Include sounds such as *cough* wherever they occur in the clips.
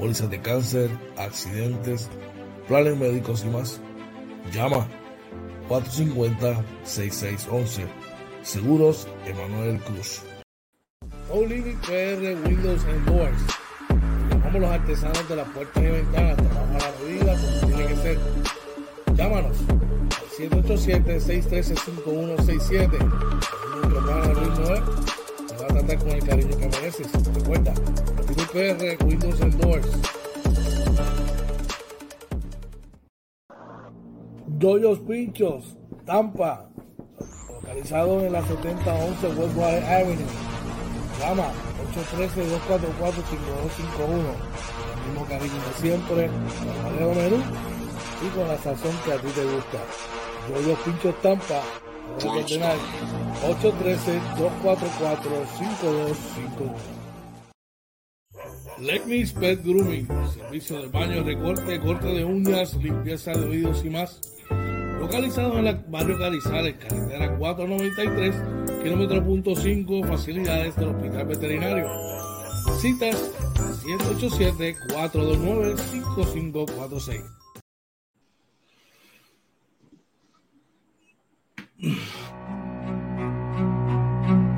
pólizas de cáncer, accidentes, planes médicos y más. Llama 450-6611. Seguros Emanuel Cruz. Living PR Windows and Doors. Llamamos los artesanos de las puertas y ventanas. Trabajamos a la medida como tiene que ser. Llámanos al 787-613-5167. Nuestro plan al ritmo es. Te va a tratar con el cariño que mereces. Recuerda, PR Windows and Doors. Doyos Pinchos, Tampa, localizado en la 7011 Westwater Avenue. Llama 813-244-5251. El mismo cariño de siempre, con Valero menú y con la sazón que a ti te gusta. Doyos Pinchos Tampa, 813-244-5251. Let Me Pet Grooming, servicio de baño, recorte, corte de uñas, limpieza de oídos y más localizado en el barrio Carizales, carretera 493, kilómetro punto 5, facilidades del Hospital Veterinario. Citas 787-429-5546.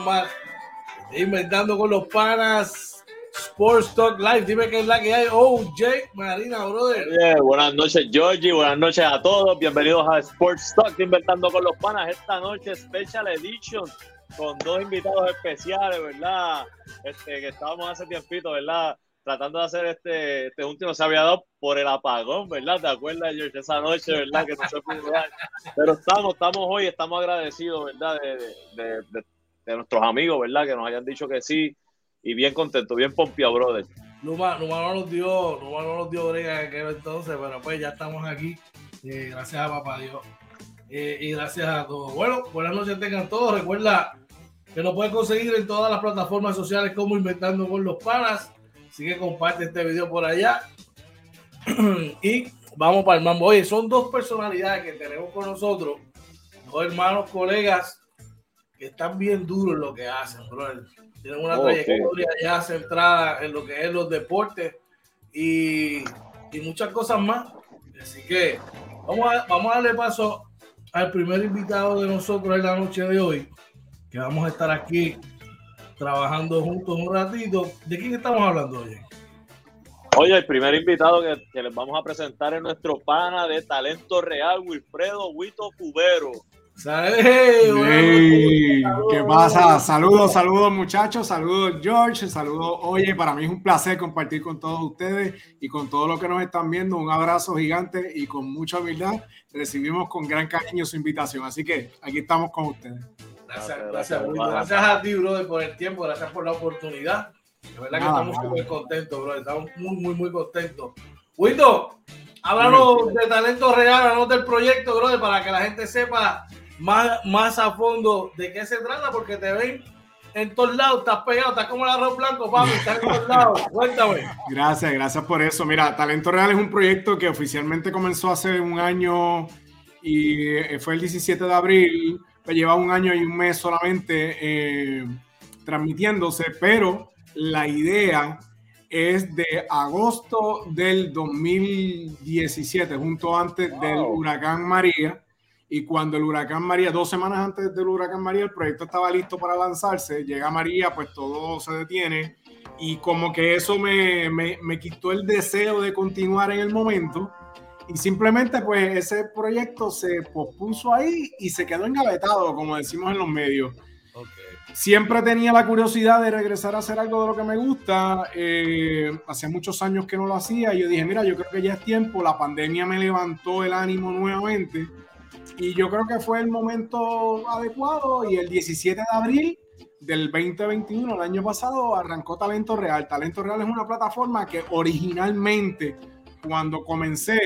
más Inventando con los Panas Sports Talk Live. Dime qué es la que hay. Jake Marina, brother. Buenas noches, Georgie. Buenas noches a todos. Bienvenidos a Sports Talk Inventando con los Panas. Esta noche, Special Edition con dos invitados especiales, ¿verdad? Este, que estábamos hace tiempito, ¿verdad? tratando de hacer este, este último se había dado por el apagón, ¿verdad? ¿Te acuerdas, George, esa noche, ¿verdad? Que no se pudo dar. Pero estamos, estamos hoy, estamos agradecidos, ¿verdad? De, de, de, de, nuestros amigos, ¿verdad? Que nos hayan dicho que sí y bien contentos, bien pompeados, brother. Numa, Numa no nos dio, Numa no nos dio brega en aquel entonces, pero pues ya estamos aquí. Eh, gracias a papá Dios. Eh, y gracias a todos. Bueno, buenas noches tengan todos. Recuerda que nos pueden conseguir en todas las plataformas sociales como Inventando con los Panas. Así que comparte este video por allá. *clears throat* y vamos para el mambo. Oye, son dos personalidades que tenemos con nosotros, dos hermanos, colegas, que están bien duros en lo que hacen, brother. Tienen una okay. trayectoria ya centrada en lo que es los deportes y, y muchas cosas más. Así que vamos a, vamos a darle paso al primer invitado de nosotros en la noche de hoy, que vamos a estar aquí trabajando juntos un ratito. ¿De quién estamos hablando hoy? Oye, el primer invitado que, que, les vamos a presentar es nuestro pana de talento real, Wilfredo Huito Cubero. Hey, ¿Qué pasa? Saludos, saludos muchachos, saludos George, saludos. Oye, para mí es un placer compartir con todos ustedes y con todos los que nos están viendo. Un abrazo gigante y con mucha humildad recibimos con gran cariño su invitación. Así que aquí estamos con ustedes. Gracias, gracias, gracias, gracias a ti, brother, por el tiempo, gracias por la oportunidad. De verdad que ah, estamos muy contentos, brother. Estamos muy, muy, muy contentos. Wito, háblanos de talento real, háblanos del proyecto, brother, para que la gente sepa más, más a fondo de qué se trata, porque te ven en todos lados, estás pegado, estás como el arroz blanco, papi, estás en todos lados. *laughs* Cuéntame. Gracias, gracias por eso. Mira, Talento Real es un proyecto que oficialmente comenzó hace un año y fue el 17 de abril lleva un año y un mes solamente eh, transmitiéndose, pero la idea es de agosto del 2017, junto antes wow. del huracán María. Y cuando el huracán María, dos semanas antes del huracán María, el proyecto estaba listo para lanzarse. Llega María, pues todo se detiene. y como que eso me, me, me, quitó el deseo de continuar en el momento y simplemente pues ese proyecto se pospuso ahí y se quedó engavetado, como decimos en los medios. Siempre tenía la curiosidad de regresar a hacer algo de lo que me gusta. Eh, hace muchos años que no lo hacía y yo dije, mira, yo creo que ya es tiempo. La pandemia me levantó el ánimo nuevamente y yo creo que fue el momento adecuado y el 17 de abril del 2021, el año pasado, arrancó Talento Real. Talento Real es una plataforma que originalmente, cuando comencé,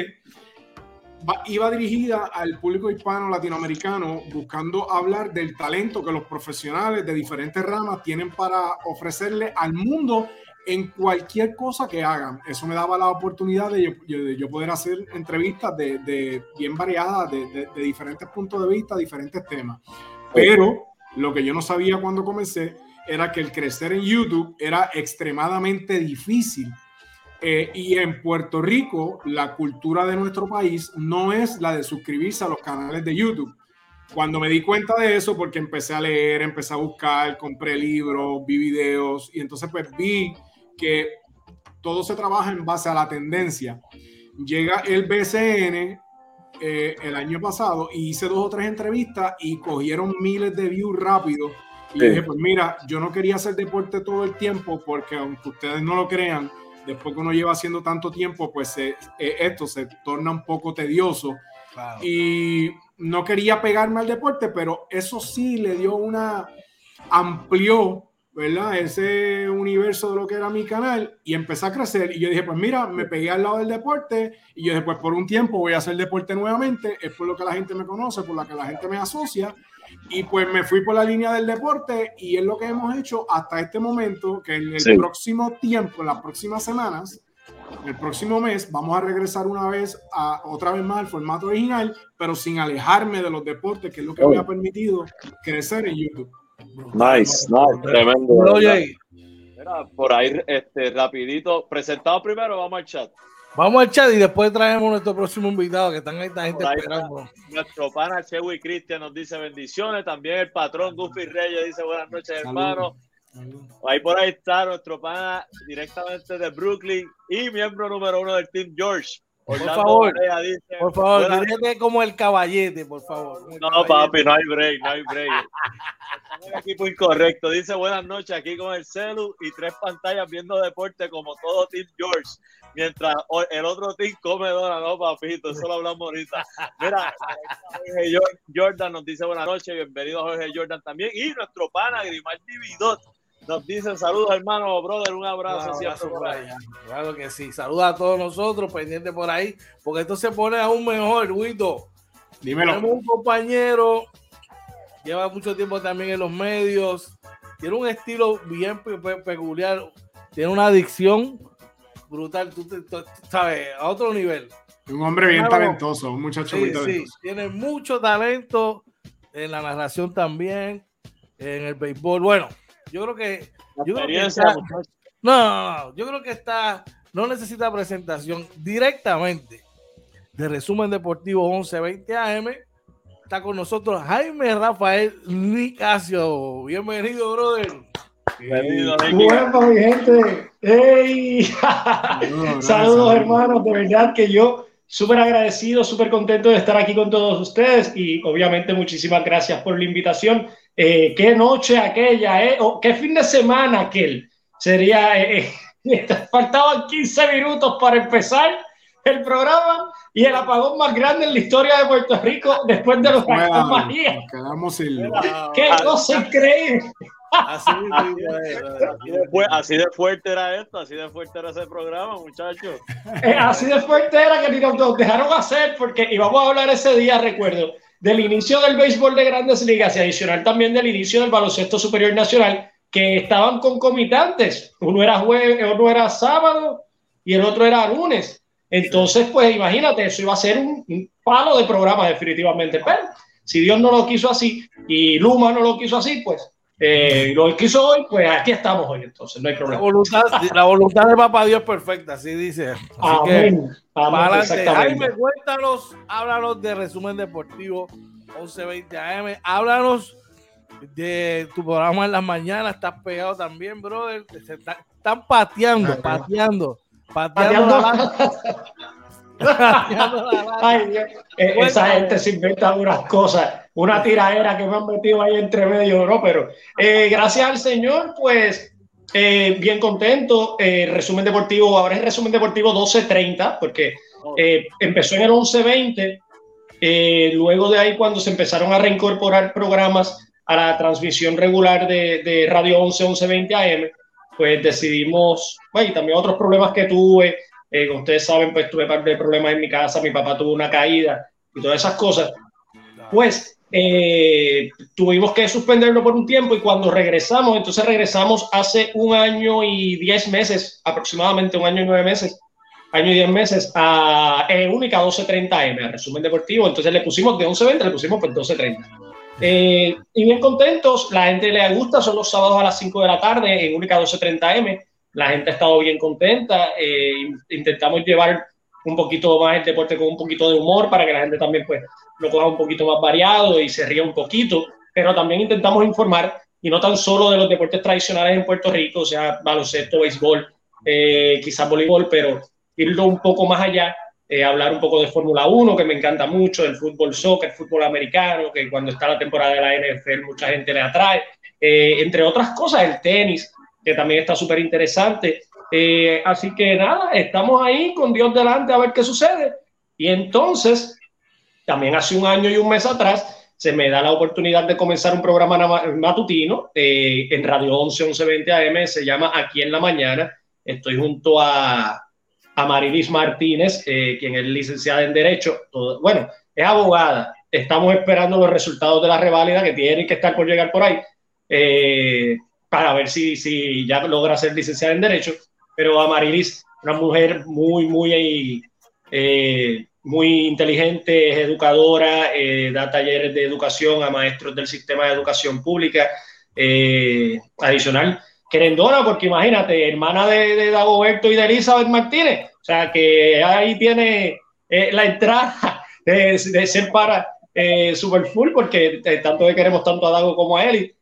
iba dirigida al público hispano latinoamericano buscando hablar del talento que los profesionales de diferentes ramas tienen para ofrecerle al mundo en cualquier cosa que hagan. Eso me daba la oportunidad de yo, poder hacer entrevistas de, bien variadas, de, de, diferentes puntos de vista, diferentes temas. Pero lo que yo no sabía cuando comencé era que el crecer en YouTube era extremadamente difícil eh, y en Puerto Rico, la cultura de nuestro país no es la de suscribirse a los canales de YouTube. Cuando me di cuenta de eso, porque empecé a leer, empecé a buscar, compré libros, vi videos y entonces pues vi que todo se trabaja en base a la tendencia. Llega el BCN eh, el año pasado y hice dos o tres entrevistas y cogieron miles de views rápido. Y dije, pues mira, yo no quería hacer deporte todo el tiempo porque aunque ustedes no lo crean, después que uno lleva haciendo tanto tiempo, pues eh, esto se torna un poco tedioso. Y no quería pegarme al deporte, pero eso sí le dio una, amplió, ¿verdad? Ese universo de lo que era mi canal y empecé a crecer. Y yo dije, pues mira, me pegué al lado del deporte y yo después por un tiempo voy a hacer deporte nuevamente. Es por lo que la gente me conoce, por lo que la gente me asocia. Y pues me fui por la línea del deporte y es lo que hemos hecho hasta este momento, que en el próximo tiempo, en las próximas semanas, el próximo mes, vamos a regresar una vez, a, otra vez más al formato original, pero sin alejarme de los deportes, que es lo que me ha permitido crecer en YouTube. Nice, nice, tremendo. Mira, por ahí, este, rapidito, presentado primero, vamos al chat. Vamos al chat y después traemos nuestro próximo invitado que están ahí, esta gente esperando. Nuestro pana Chewy Cristian nos dice bendiciones. También el patrón Goofy Reyes dice buenas noches, hermano. Ahí por ahí está nuestro pana directamente de Brooklyn y miembro número uno del Team George. Por favor, por favor, como el caballete, por favor. No, papi, no hay break, no hay break. Estamos en equipo incorrecto. Dice buenas noches aquí con el celu y tres pantallas viendo deporte como todo Team George mientras el otro team come dona, no, papito, eso lo hablamos ahorita. Mira, Jordan nos dice buenas noches, bienvenido a Jorge Jordan también, y nuestro pana Grimaldi Vidot nos dice saludos hermano, brother, un abrazo, siempre Claro que sí, saludos a todos nosotros, pendientes por ahí, porque esto se pone aún mejor, Wito. Dímelo. Tenemos un compañero, lleva mucho tiempo también en los medios, tiene un estilo bien peculiar, tiene una adicción brutal, tú, sabes, a otro nivel. Un hombre bien talentoso, un muchacho muy talentoso. Sí, tiene mucho talento en la narración también, en el béisbol. Bueno, yo creo que. Yo creo que está, no, no, yo creo que está. No necesita presentación directamente de resumen deportivo 1120 AM. Está con nosotros Jaime Rafael Nicasio. Bienvenido, brother. Bueno, mi gente. ¡Hey! *laughs* Saludos, hermanos. De verdad que yo súper agradecido, súper contento de estar aquí con todos ustedes y obviamente muchísimas gracias por la invitación. Eh, qué noche aquella, ¿eh? qué fin de semana aquel. Sería, eh, eh *laughs* faltaban 15 minutos para empezar el programa y el apagón más grande en la historia de Puerto Rico después de los María. Qué cosa increíble. Así, de fuerte era esto, así de fuerte era ese programa, muchachos. Eh, así de fuerte era que ni nos dejaron hacer, porque íbamos a hablar ese día, recuerdo, del inicio del béisbol de grandes ligas y adicional también del inicio del baloncesto superior nacional, que estaban concomitantes. Uno era jueves, uno era sábado y el otro era lunes. Entonces, pues imagínate, eso iba a ser un, un palo de programa definitivamente. Pero si Dios no lo quiso así y Luma no lo quiso así, pues eh, lo quiso hoy, pues aquí estamos hoy, entonces no hay problema. La voluntad, de Papá Dios perfecta, así dice. Así Amén. Que, Jaime, cuéntanos, háblanos de resumen deportivo 11:20 AM, háblanos de tu programa en las mañanas, estás pegado también, brother. están pateando, pateando, pateando. *laughs* Ay, eh, esa gente se inventa unas cosas, una tiradera que me han metido ahí entre medio, ¿no? Pero eh, gracias al Señor, pues eh, bien contento. resumen deportivo, ahora es resumen deportivo 12.30, porque empezó en el 11.20. luego de ahí, cuando se empezaron a reincorporar programas a la transmisión regular de, de Radio 11, 11.20 AM, pues decidimos, bueno, y también otros problemas que tuve eh, como ustedes saben, pues tuve de problemas en mi casa, mi papá tuvo una caída y todas esas cosas. Pues eh, tuvimos que suspenderlo por un tiempo y cuando regresamos, entonces regresamos hace un año y diez meses, aproximadamente un año y nueve meses, año y diez meses, a eh, Única 1230M, resumen deportivo. Entonces le pusimos de 11.20, le pusimos pues 12.30. Eh, y bien contentos, la gente le gusta, son los sábados a las 5 de la tarde en Única 1230M la gente ha estado bien contenta. Eh, intentamos llevar un poquito más el deporte con un poquito de humor para que la gente también pues lo coja un poquito más variado y se ría un poquito, pero también intentamos informar y no tan solo de los deportes tradicionales en Puerto Rico, o sea, baloncesto, béisbol, eh, quizás voleibol, pero irlo un poco más allá, eh, hablar un poco de Fórmula 1, que me encanta mucho, del fútbol soccer, fútbol americano, que cuando está la temporada de la NFL mucha gente le atrae, entre otras cosas, el tenis, que también está súper interesante. Eh, así que nada, estamos ahí con Dios delante a ver qué sucede. Y entonces, también hace un año y un mes atrás, se me da la oportunidad de comenzar un programa matutino eh, en Radio 11, 1120 AM, se llama Aquí en la Mañana. Estoy junto a, a Marilis Martínez, eh, quien es licenciada en Derecho. bueno, es abogada. Estamos esperando los resultados de la reválida que tienen que estar por llegar por ahí para ver si, si ya logra ser licenciada en Derecho. Pero Amarilis, una mujer muy, muy, eh, muy inteligente, es educadora, eh, da talleres de educación a maestros del sistema de educación pública. Eh, adicional, querendona, porque imagínate, hermana de, de Dagoberto y de Elizabeth Martínez. O sea, que ahí tiene la entrada *laughs* de, de ser para super full, porque tanto que queremos tanto a Dago como a Eli.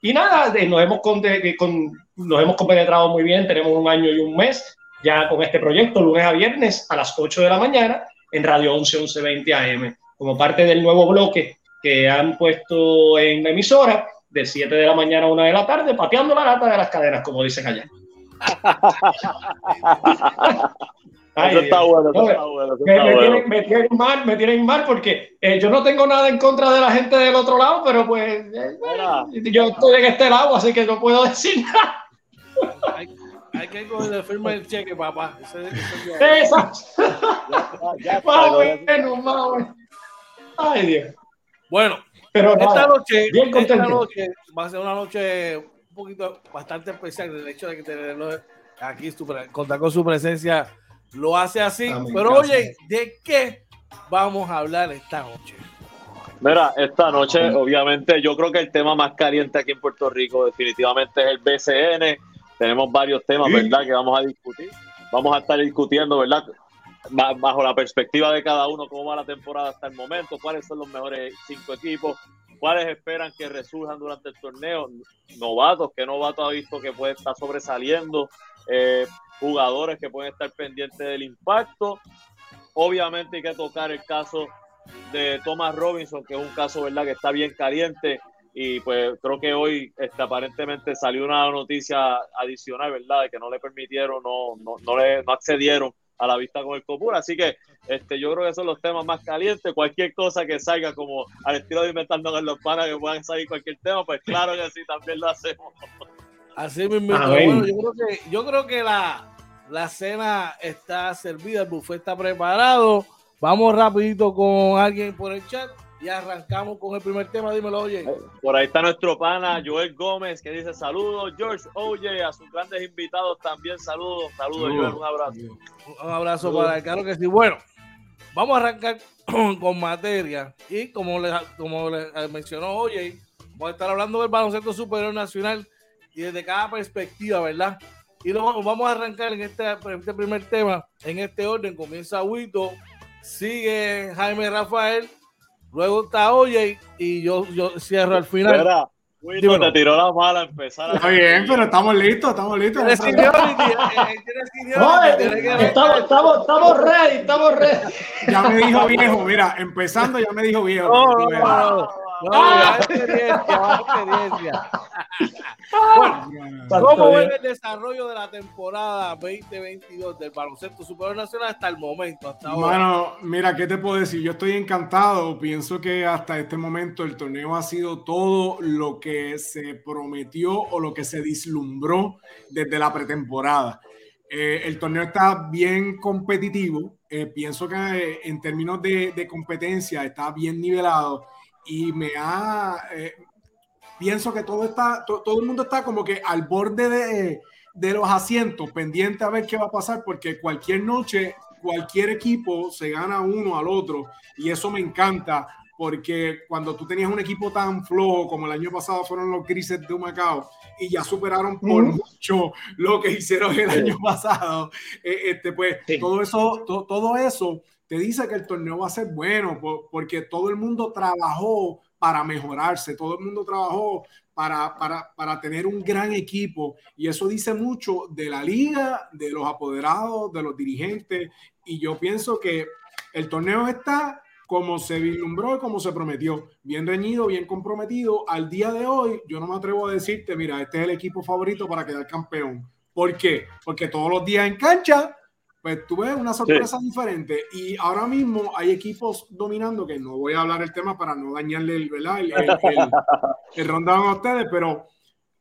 Y nada, nos hemos, con, nos hemos compenetrado muy bien, tenemos un año y un mes ya con este proyecto, lunes a viernes a las 8 de la mañana en Radio 11 1120 AM, como parte del nuevo bloque que han puesto en la emisora de 7 de la mañana a 1 de la tarde, pateando la lata de las cadenas, como dicen allá. *laughs* eso está bueno, está bueno. me, Tienen, mal, me tienen mal porque eh, yo no tengo nada en contra de la gente del otro lado, pero pues eh, yo estoy en este lado, así que no puedo *laughs* decir nada. Hay, hay que coger firma el cheque, papá. bueno, *laughs* Ay, Dios. Bueno, pero esta, noche, esta noche va a ser una noche un poquito bastante especial el hecho de que tenerlo aquí, contar con su presencia lo hace así. Pero oye, ¿de qué vamos a hablar esta noche? Mira, esta noche, obviamente, yo creo que el tema más caliente aquí en Puerto Rico definitivamente es el BCN. Tenemos varios temas, ¿verdad?, que vamos a discutir. Vamos a estar discutiendo, ¿verdad?, bajo la perspectiva de cada uno, cómo va la temporada hasta el momento, cuáles son los mejores cinco equipos, cuáles esperan que resurjan durante el torneo, novatos, qué novato ha visto que puede estar sobresaliendo, eh, jugadores que pueden estar pendientes del impacto. Obviamente hay que tocar el caso de Thomas Robinson, que es un caso verdad que está bien caliente y pues creo que hoy este, aparentemente salió una noticia adicional, ¿verdad? De que no le permitieron, no, no, no, le, no accedieron a la vista con el Copura. Así que este, yo creo que son los temas más calientes. Cualquier cosa que salga como al estilo de inventando con los panas que puedan salir cualquier tema, pues claro que sí, también lo hacemos. Así mismo. Bueno, yo creo que, yo creo que la, la cena está servida, el buffet está preparado. Vamos rapidito con alguien por el chat y arrancamos con el primer tema. Dímelo, oye. Por ahí está nuestro pana Joel Gómez que dice saludos. George Oye, a sus grandes invitados también saludos. Saludos, Joel, un abrazo. Un abrazo para el claro que sí. Bueno, vamos a arrancar *clears throat* con materia y como le, como le mencionó Oye, vamos a estar hablando del baloncesto superior nacional y desde cada perspectiva, ¿verdad? Y vamos a arrancar en este, este, primer tema, en este orden. Comienza Huito, sigue Jaime Rafael, luego está Oye y yo, yo cierro al final. Wito te tiró la mala empezar. Está bien, pero estamos listos, estamos listos. Estamos, estamos, estamos ready, estamos ready. Ya me dijo viejo, mira, empezando ya me dijo viejo. No, no, no, no, experiencia, experiencia. *laughs* Bueno, ¿Cómo ven el desarrollo de la temporada 2022 del baloncesto superior nacional hasta el momento? Hasta ahora? Bueno, mira, ¿qué te puedo decir? Yo estoy encantado. Pienso que hasta este momento el torneo ha sido todo lo que se prometió o lo que se vislumbró desde la pretemporada. Eh, el torneo está bien competitivo. Eh, pienso que eh, en términos de, de, competencia está bien nivelado y me ha, eh, pienso que todo está, to, todo el mundo está como que al borde de, de, los asientos, pendiente a ver qué va a pasar, porque cualquier noche, cualquier equipo se gana uno al otro, y eso me encanta, porque cuando tú tenías un equipo tan flojo como el año pasado fueron los Grises de Macao, y ya superaron por mm. mucho lo que hicieron el año pasado, eh, este, pues sí. todo eso, to, todo eso te dice que el torneo va a ser bueno porque todo el mundo trabajó para mejorarse, todo el mundo trabajó para, para, para, tener un gran equipo y eso dice mucho de la liga, de los apoderados, de los dirigentes y yo pienso que el torneo está como se vislumbró y como se prometió, bien reñido, bien comprometido. Al día de hoy yo no me atrevo a decirte, mira, este es el equipo favorito para quedar campeón. ¿Por qué? Porque todos los días en cancha pues tuve una sorpresa sí. diferente y ahora mismo hay equipos dominando que no voy a hablar el tema para no dañarle el, ¿verdad? el, el, el, *laughs* el rundown a ustedes, pero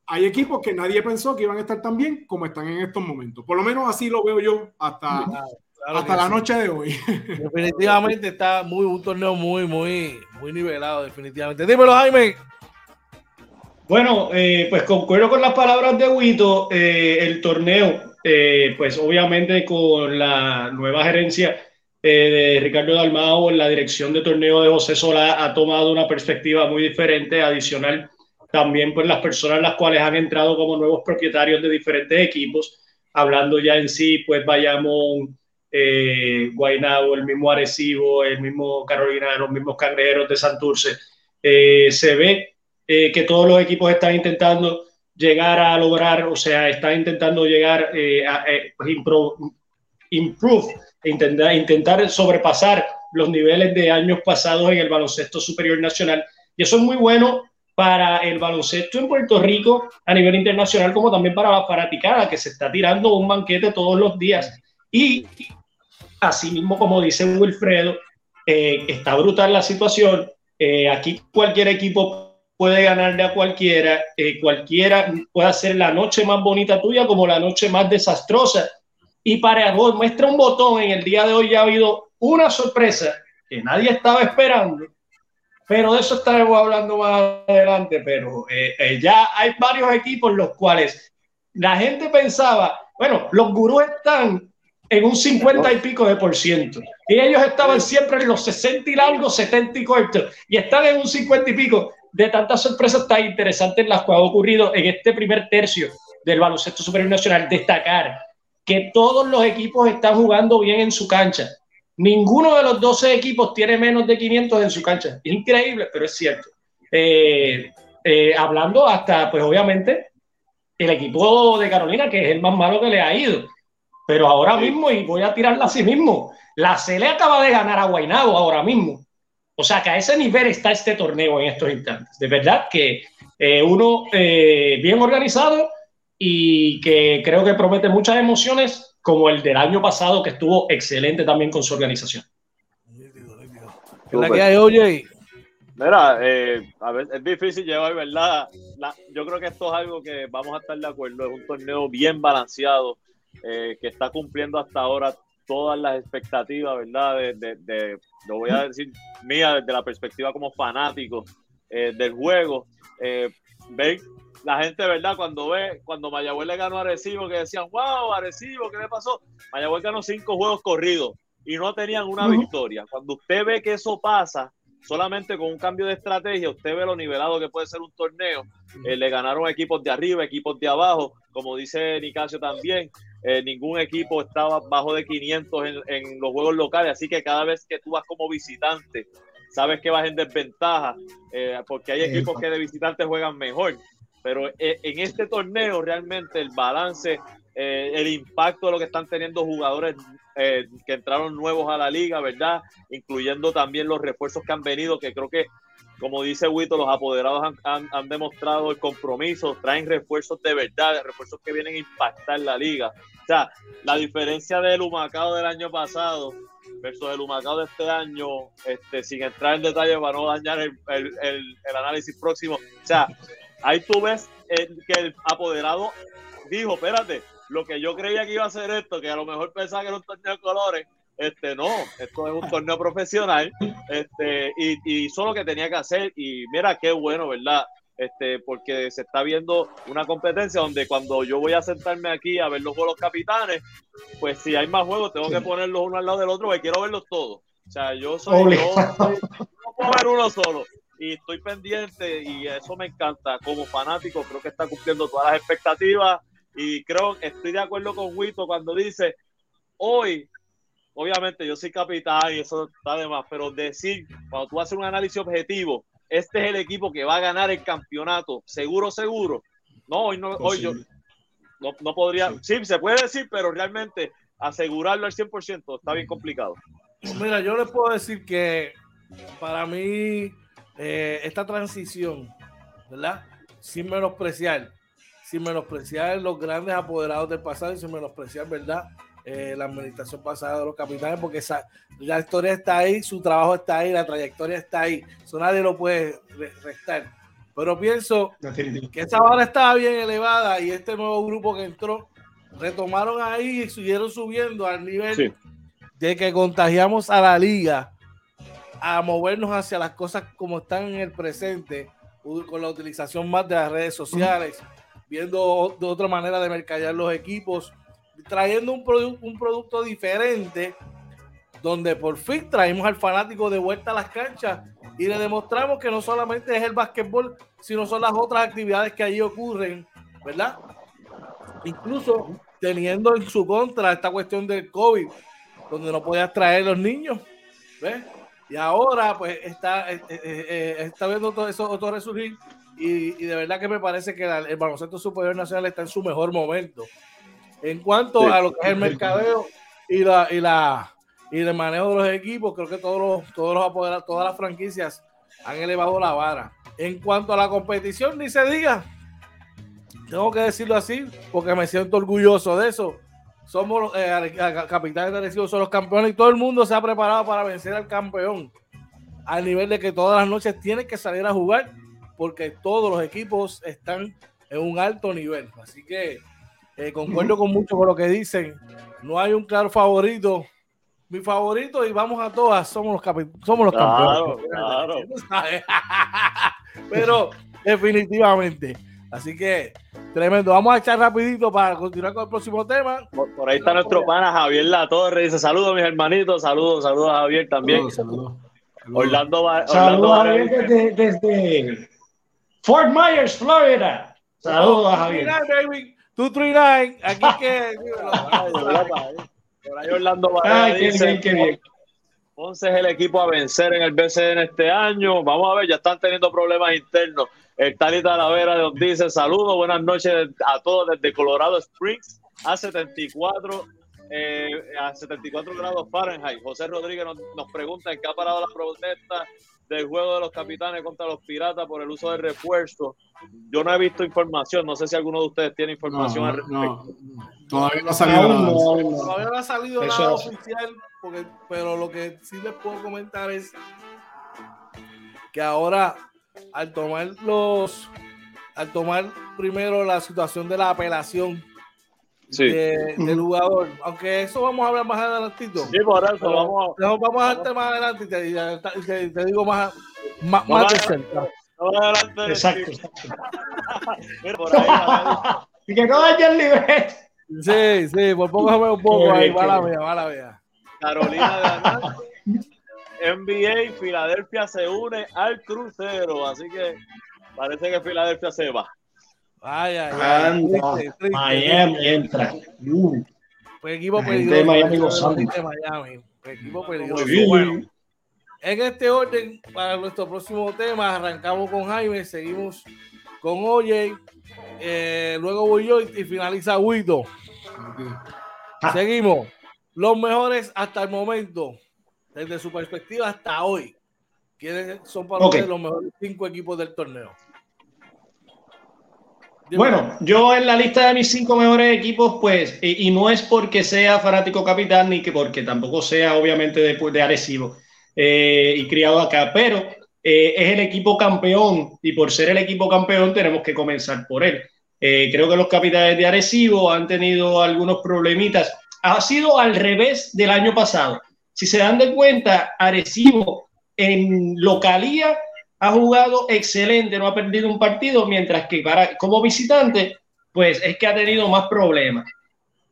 hay equipos que nadie pensó que iban a estar tan bien como están en estos momentos. Por lo menos así lo veo yo hasta, claro, claro hasta la sí. noche de hoy. *laughs* Definitivamente está muy un torneo muy, muy, muy nivelado, definitivamente. Dímelo, Jaime. Bueno, eh, pues concuerdo con las palabras de Huito. Eh, el torneo eh, pues obviamente con la nueva gerencia eh, de Ricardo Dalmao la dirección de torneo de José Solá ha tomado una perspectiva muy diferente, adicional también pues las personas las cuales han entrado como nuevos propietarios de diferentes equipos, hablando ya en sí, pues Bayamón, eh, Guaynabo, el mismo Arecibo, el mismo Carolina, los mismos Cangrejeros de Santurce, eh, se ve que todos los equipos están intentando llegar a lograr, o sea, está intentando llegar eh, a eh, improve, improve intentar, intentar sobrepasar los niveles de años pasados en el baloncesto superior nacional. Y eso es muy bueno para el baloncesto en Puerto Rico a nivel internacional, como también para la fanaticada, que se está tirando un banquete todos los días. Y así mismo, como dice Wilfredo, eh, está brutal la situación. Eh, aquí cualquier equipo puede ganarle a cualquiera, eh, cualquiera puede hacer la noche más bonita tuya como la noche más desastrosa. Y para vos muestra un botón, en el día de hoy ya ha habido una sorpresa que nadie estaba esperando, pero de eso estaremos hablando más adelante, pero eh, eh, ya hay varios equipos los cuales la gente pensaba, bueno, los gurús están en un 50 y pico de por ciento. Y ellos estaban siempre en los 60 y largos, 70 y cortos, y están en un 50 y pico de tantas sorpresas tan interesantes las que ha ocurrido en este primer tercio del baloncesto superior nacional, destacar que todos los equipos están jugando bien en su cancha. Ninguno de los 12 equipos tiene menos de 500 en su cancha. Increíble, pero es cierto. Eh, eh, hablando hasta, pues obviamente, el equipo de Carolina, que es el más malo que le ha ido. Pero ahora mismo, y voy a tirarla así mismo, la CL acaba de ganar a Guaynabo ahora mismo. O sea, que a ese nivel está este torneo en estos instantes. De verdad que eh, uno eh, bien organizado y que creo que promete muchas emociones, como el del año pasado, que estuvo excelente también con su organización. ¿La que hay, oye? Mira, eh, a ver, es difícil llevar, ¿verdad? La, yo creo que esto es algo que vamos a estar de acuerdo. Es un torneo bien balanceado, eh, que está cumpliendo hasta ahora todas las expectativas, ¿verdad? De, de, de, lo voy a decir mía desde la perspectiva como fanático eh, del juego. Eh, ven la gente, ¿verdad? Cuando ve, cuando Mayagüez le ganó a Arecibo, que decían, wow, Arecibo, ¿qué le pasó? Mayagüez ganó cinco juegos corridos y no tenían una uh -huh. victoria. Cuando usted ve que eso pasa, solamente con un cambio de estrategia, usted ve lo nivelado que puede ser un torneo. Eh, le ganaron equipos de arriba, equipos de abajo, como dice Nicasio también. Eh, ningún equipo estaba bajo de 500 en, en, los juegos locales, así que cada vez que tú vas como visitante sabes que vas en desventaja, eh, porque hay equipos que de visitantes juegan mejor. Pero eh, en este torneo realmente el balance, el impacto de lo que están teniendo jugadores que entraron nuevos a la liga, ¿verdad? Incluyendo también los refuerzos que han venido, que creo que, como dice Wito, los apoderados han, han demostrado el compromiso, traen refuerzos de verdad, refuerzos que vienen a impactar la liga. O sea, la diferencia del Humacao del año pasado versus el Humacao de este año, este, sin entrar en detalle para no dañar el, el, el, análisis próximo. O sea, ahí tú ves eh, que el apoderado dijo, espérate, lo que yo creía que iba a ser esto, que a lo mejor pensaba que era un torneo de colores, este no, esto es un torneo profesional, este, y, y hizo lo que tenía que hacer, y mira qué bueno, ¿verdad? este, porque se está viendo una competencia donde cuando yo voy a sentarme aquí a ver los juegos capitanes, pues si hay más juegos tengo que ponerlos uno al lado del otro porque quiero verlos todos. O sea, yo soy, yo, no puedo ver uno solo y estoy pendiente y eso me encanta. Como fanático creo que está cumpliendo todas las expectativas y creo que estoy de acuerdo con Wito cuando dice hoy obviamente yo soy capitán y eso está de más, pero decir, cuando tú haces un análisis objetivo, este es el equipo que va a ganar el campeonato, seguro, seguro. No, hoy, no, hoy yo no, podría, sí. se puede decir, pero realmente asegurarlo al 100% está bien complicado. Mira, yo les puedo decir que para mí eh, esta transición, ¿verdad? Sin menospreciar, sin menospreciar los grandes apoderados del pasado y sin menospreciar, ¿verdad? Eh, la administración pasada de los capitanes, porque esa, la historia está ahí, su trabajo está ahí, la trayectoria está ahí, eso nadie lo puede restar. Pero pienso que esa vara estaba bien elevada y este nuevo grupo que entró retomaron ahí y siguieron subiendo al nivel de que contagiamos a la liga a movernos hacia las cosas como están en el presente, con la utilización más de las redes sociales, viendo de otra manera de mercadear los equipos trayendo un, un producto diferente donde por fin traemos al fanático de vuelta a las canchas y le demostramos que no solamente es el básquetbol, sino son las otras actividades que allí ocurren, ¿verdad? Incluso teniendo en su contra esta cuestión del COVID, donde no podías traer los niños, ¿ves? Y ahora pues está, eh, eh, eh, está viendo todo eso otro resurgir y, de verdad que me parece que el baloncesto superior nacional está en su mejor momento. En cuanto a lo que es el mercadeo y la, y la y el manejo de los equipos, creo que todos los, todos los apoderados, todas las franquicias han elevado la vara. En cuanto a la competición, ni se diga. Tengo que decirlo así, porque me siento orgulloso de eso. Somos eh, capitanes de Recibo, son los campeones y todo el mundo se ha preparado para vencer al campeón. Al nivel de que todas las noches tienen que salir a jugar, porque todos los equipos están en un alto nivel. Así que eh, concuerdo con mucho con lo que dicen. No hay un claro favorito. Mi favorito, y vamos a todas, somos los, somos los campeones. Claro. *laughs* *laughs* Pero definitivamente. Así que tremendo. Vamos a echar rapidito para continuar con el próximo tema. Por, ahí está nuestro pana Javier La Torre. Dice saludos mis hermanitos. Saludos, saludos a Javier también. Saludos, Orlando, saludos Javier desde, desde, Fort Myers, Florida. Saludos a Javier. 239, aquí que. Por ahí Orlando dice, bien, Ponce es el equipo a vencer en el BCN este año. Vamos a ver, ya están teniendo problemas internos. El Tali Talavera nos dice saludos, buenas noches a todos desde Colorado Springs a 74 eh, a 74 grados Fahrenheit. José Rodríguez nos, nos pregunta en qué ha parado la protesta del juego de los capitanes contra los piratas por el uso de refuerzo. Yo no he visto información, no sé si alguno de ustedes tiene información al respecto. todavía no ha salido nada. Todavía no ha salido nada oficial, pero lo que sí les puedo comentar es que ahora al tomar los al tomar primero la situación de la apelación del jugador. Aunque eso vamos a hablar más adelantito. Sí, por eso vamos, a... vamos a darte más adelante y te, te, digo más, más, más de cerca. Exacto. *laughs* y que no vaya el libreto. Sí, sí, por poco un poco ahí, va la mía, va la mía. Carolina de NBA, *laughs* Filadelfia se une al crucero, así que parece que Filadelfia se va. Ay, ay, ay. Miami entra. Uh. Pues equipo peligroso. De Miami. De Miami. Pues equipo peligroso. Bueno, en este orden, para nuestro próximo tema, arrancamos con Jaime, seguimos con Oye, eh, luego voy yo y, finaliza Guido. Seguimos. Los mejores hasta el momento, desde su perspectiva hasta hoy. ¿Quiénes son para ustedes los mejores cinco equipos del torneo? Bueno, yo en la lista de mis cinco mejores equipos, pues, y, no es porque sea fanático capitán, ni que porque tampoco sea obviamente de, de Arecibo eh, y criado acá, pero eh, es el equipo campeón y por ser el equipo campeón tenemos que comenzar por él. Eh, creo que los capitanes de Arecibo han tenido algunos problemitas. Ha sido al revés del año pasado. Si se dan de cuenta, Arecibo en localía ha jugado excelente, no ha perdido un partido, mientras que para, como visitante, pues es que ha tenido más problemas.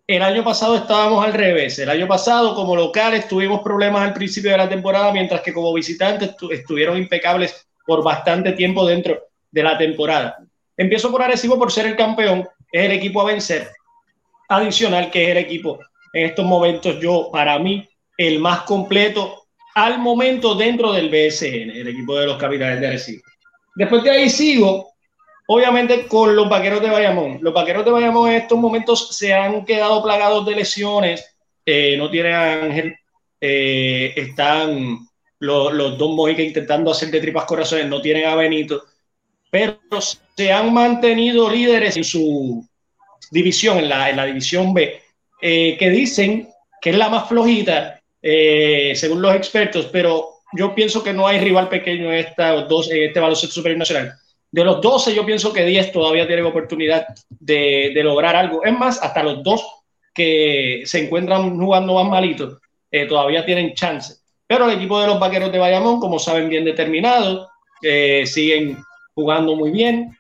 El año pasado estábamos al revés. El año pasado, como locales, tuvimos problemas al principio de la temporada, mientras que como visitantes estuvieron impecables por bastante tiempo dentro de la temporada. Empiezo por Arecibo por ser el campeón, es el equipo a vencer. Adicional, que es el equipo en estos momentos, yo, para mí, el más completo al momento dentro del BSN, el equipo de los capitales de Arecibo. Después de ahí sigo, obviamente, con los vaqueros de Bayamón. Los vaqueros de Bayamón en estos momentos se han quedado plagados de lesiones, eh, no tienen Ángel, eh, están los, los dos Mojica intentando hacer de tripas corazones, no tienen a Benito, pero se han mantenido líderes en su división, en la, en la división B, eh, que dicen que es la más flojita eh, según los expertos, pero yo pienso que no hay rival pequeño en, esta, dos, en este baloncesto superior nacional. De los 12, yo pienso que 10 todavía tienen oportunidad de, de, lograr algo. Es más, hasta los dos que se encuentran jugando más malitos, eh, todavía tienen chance. Pero el equipo de los vaqueros de Bayamón, como saben, bien determinado, eh, siguen jugando muy bien,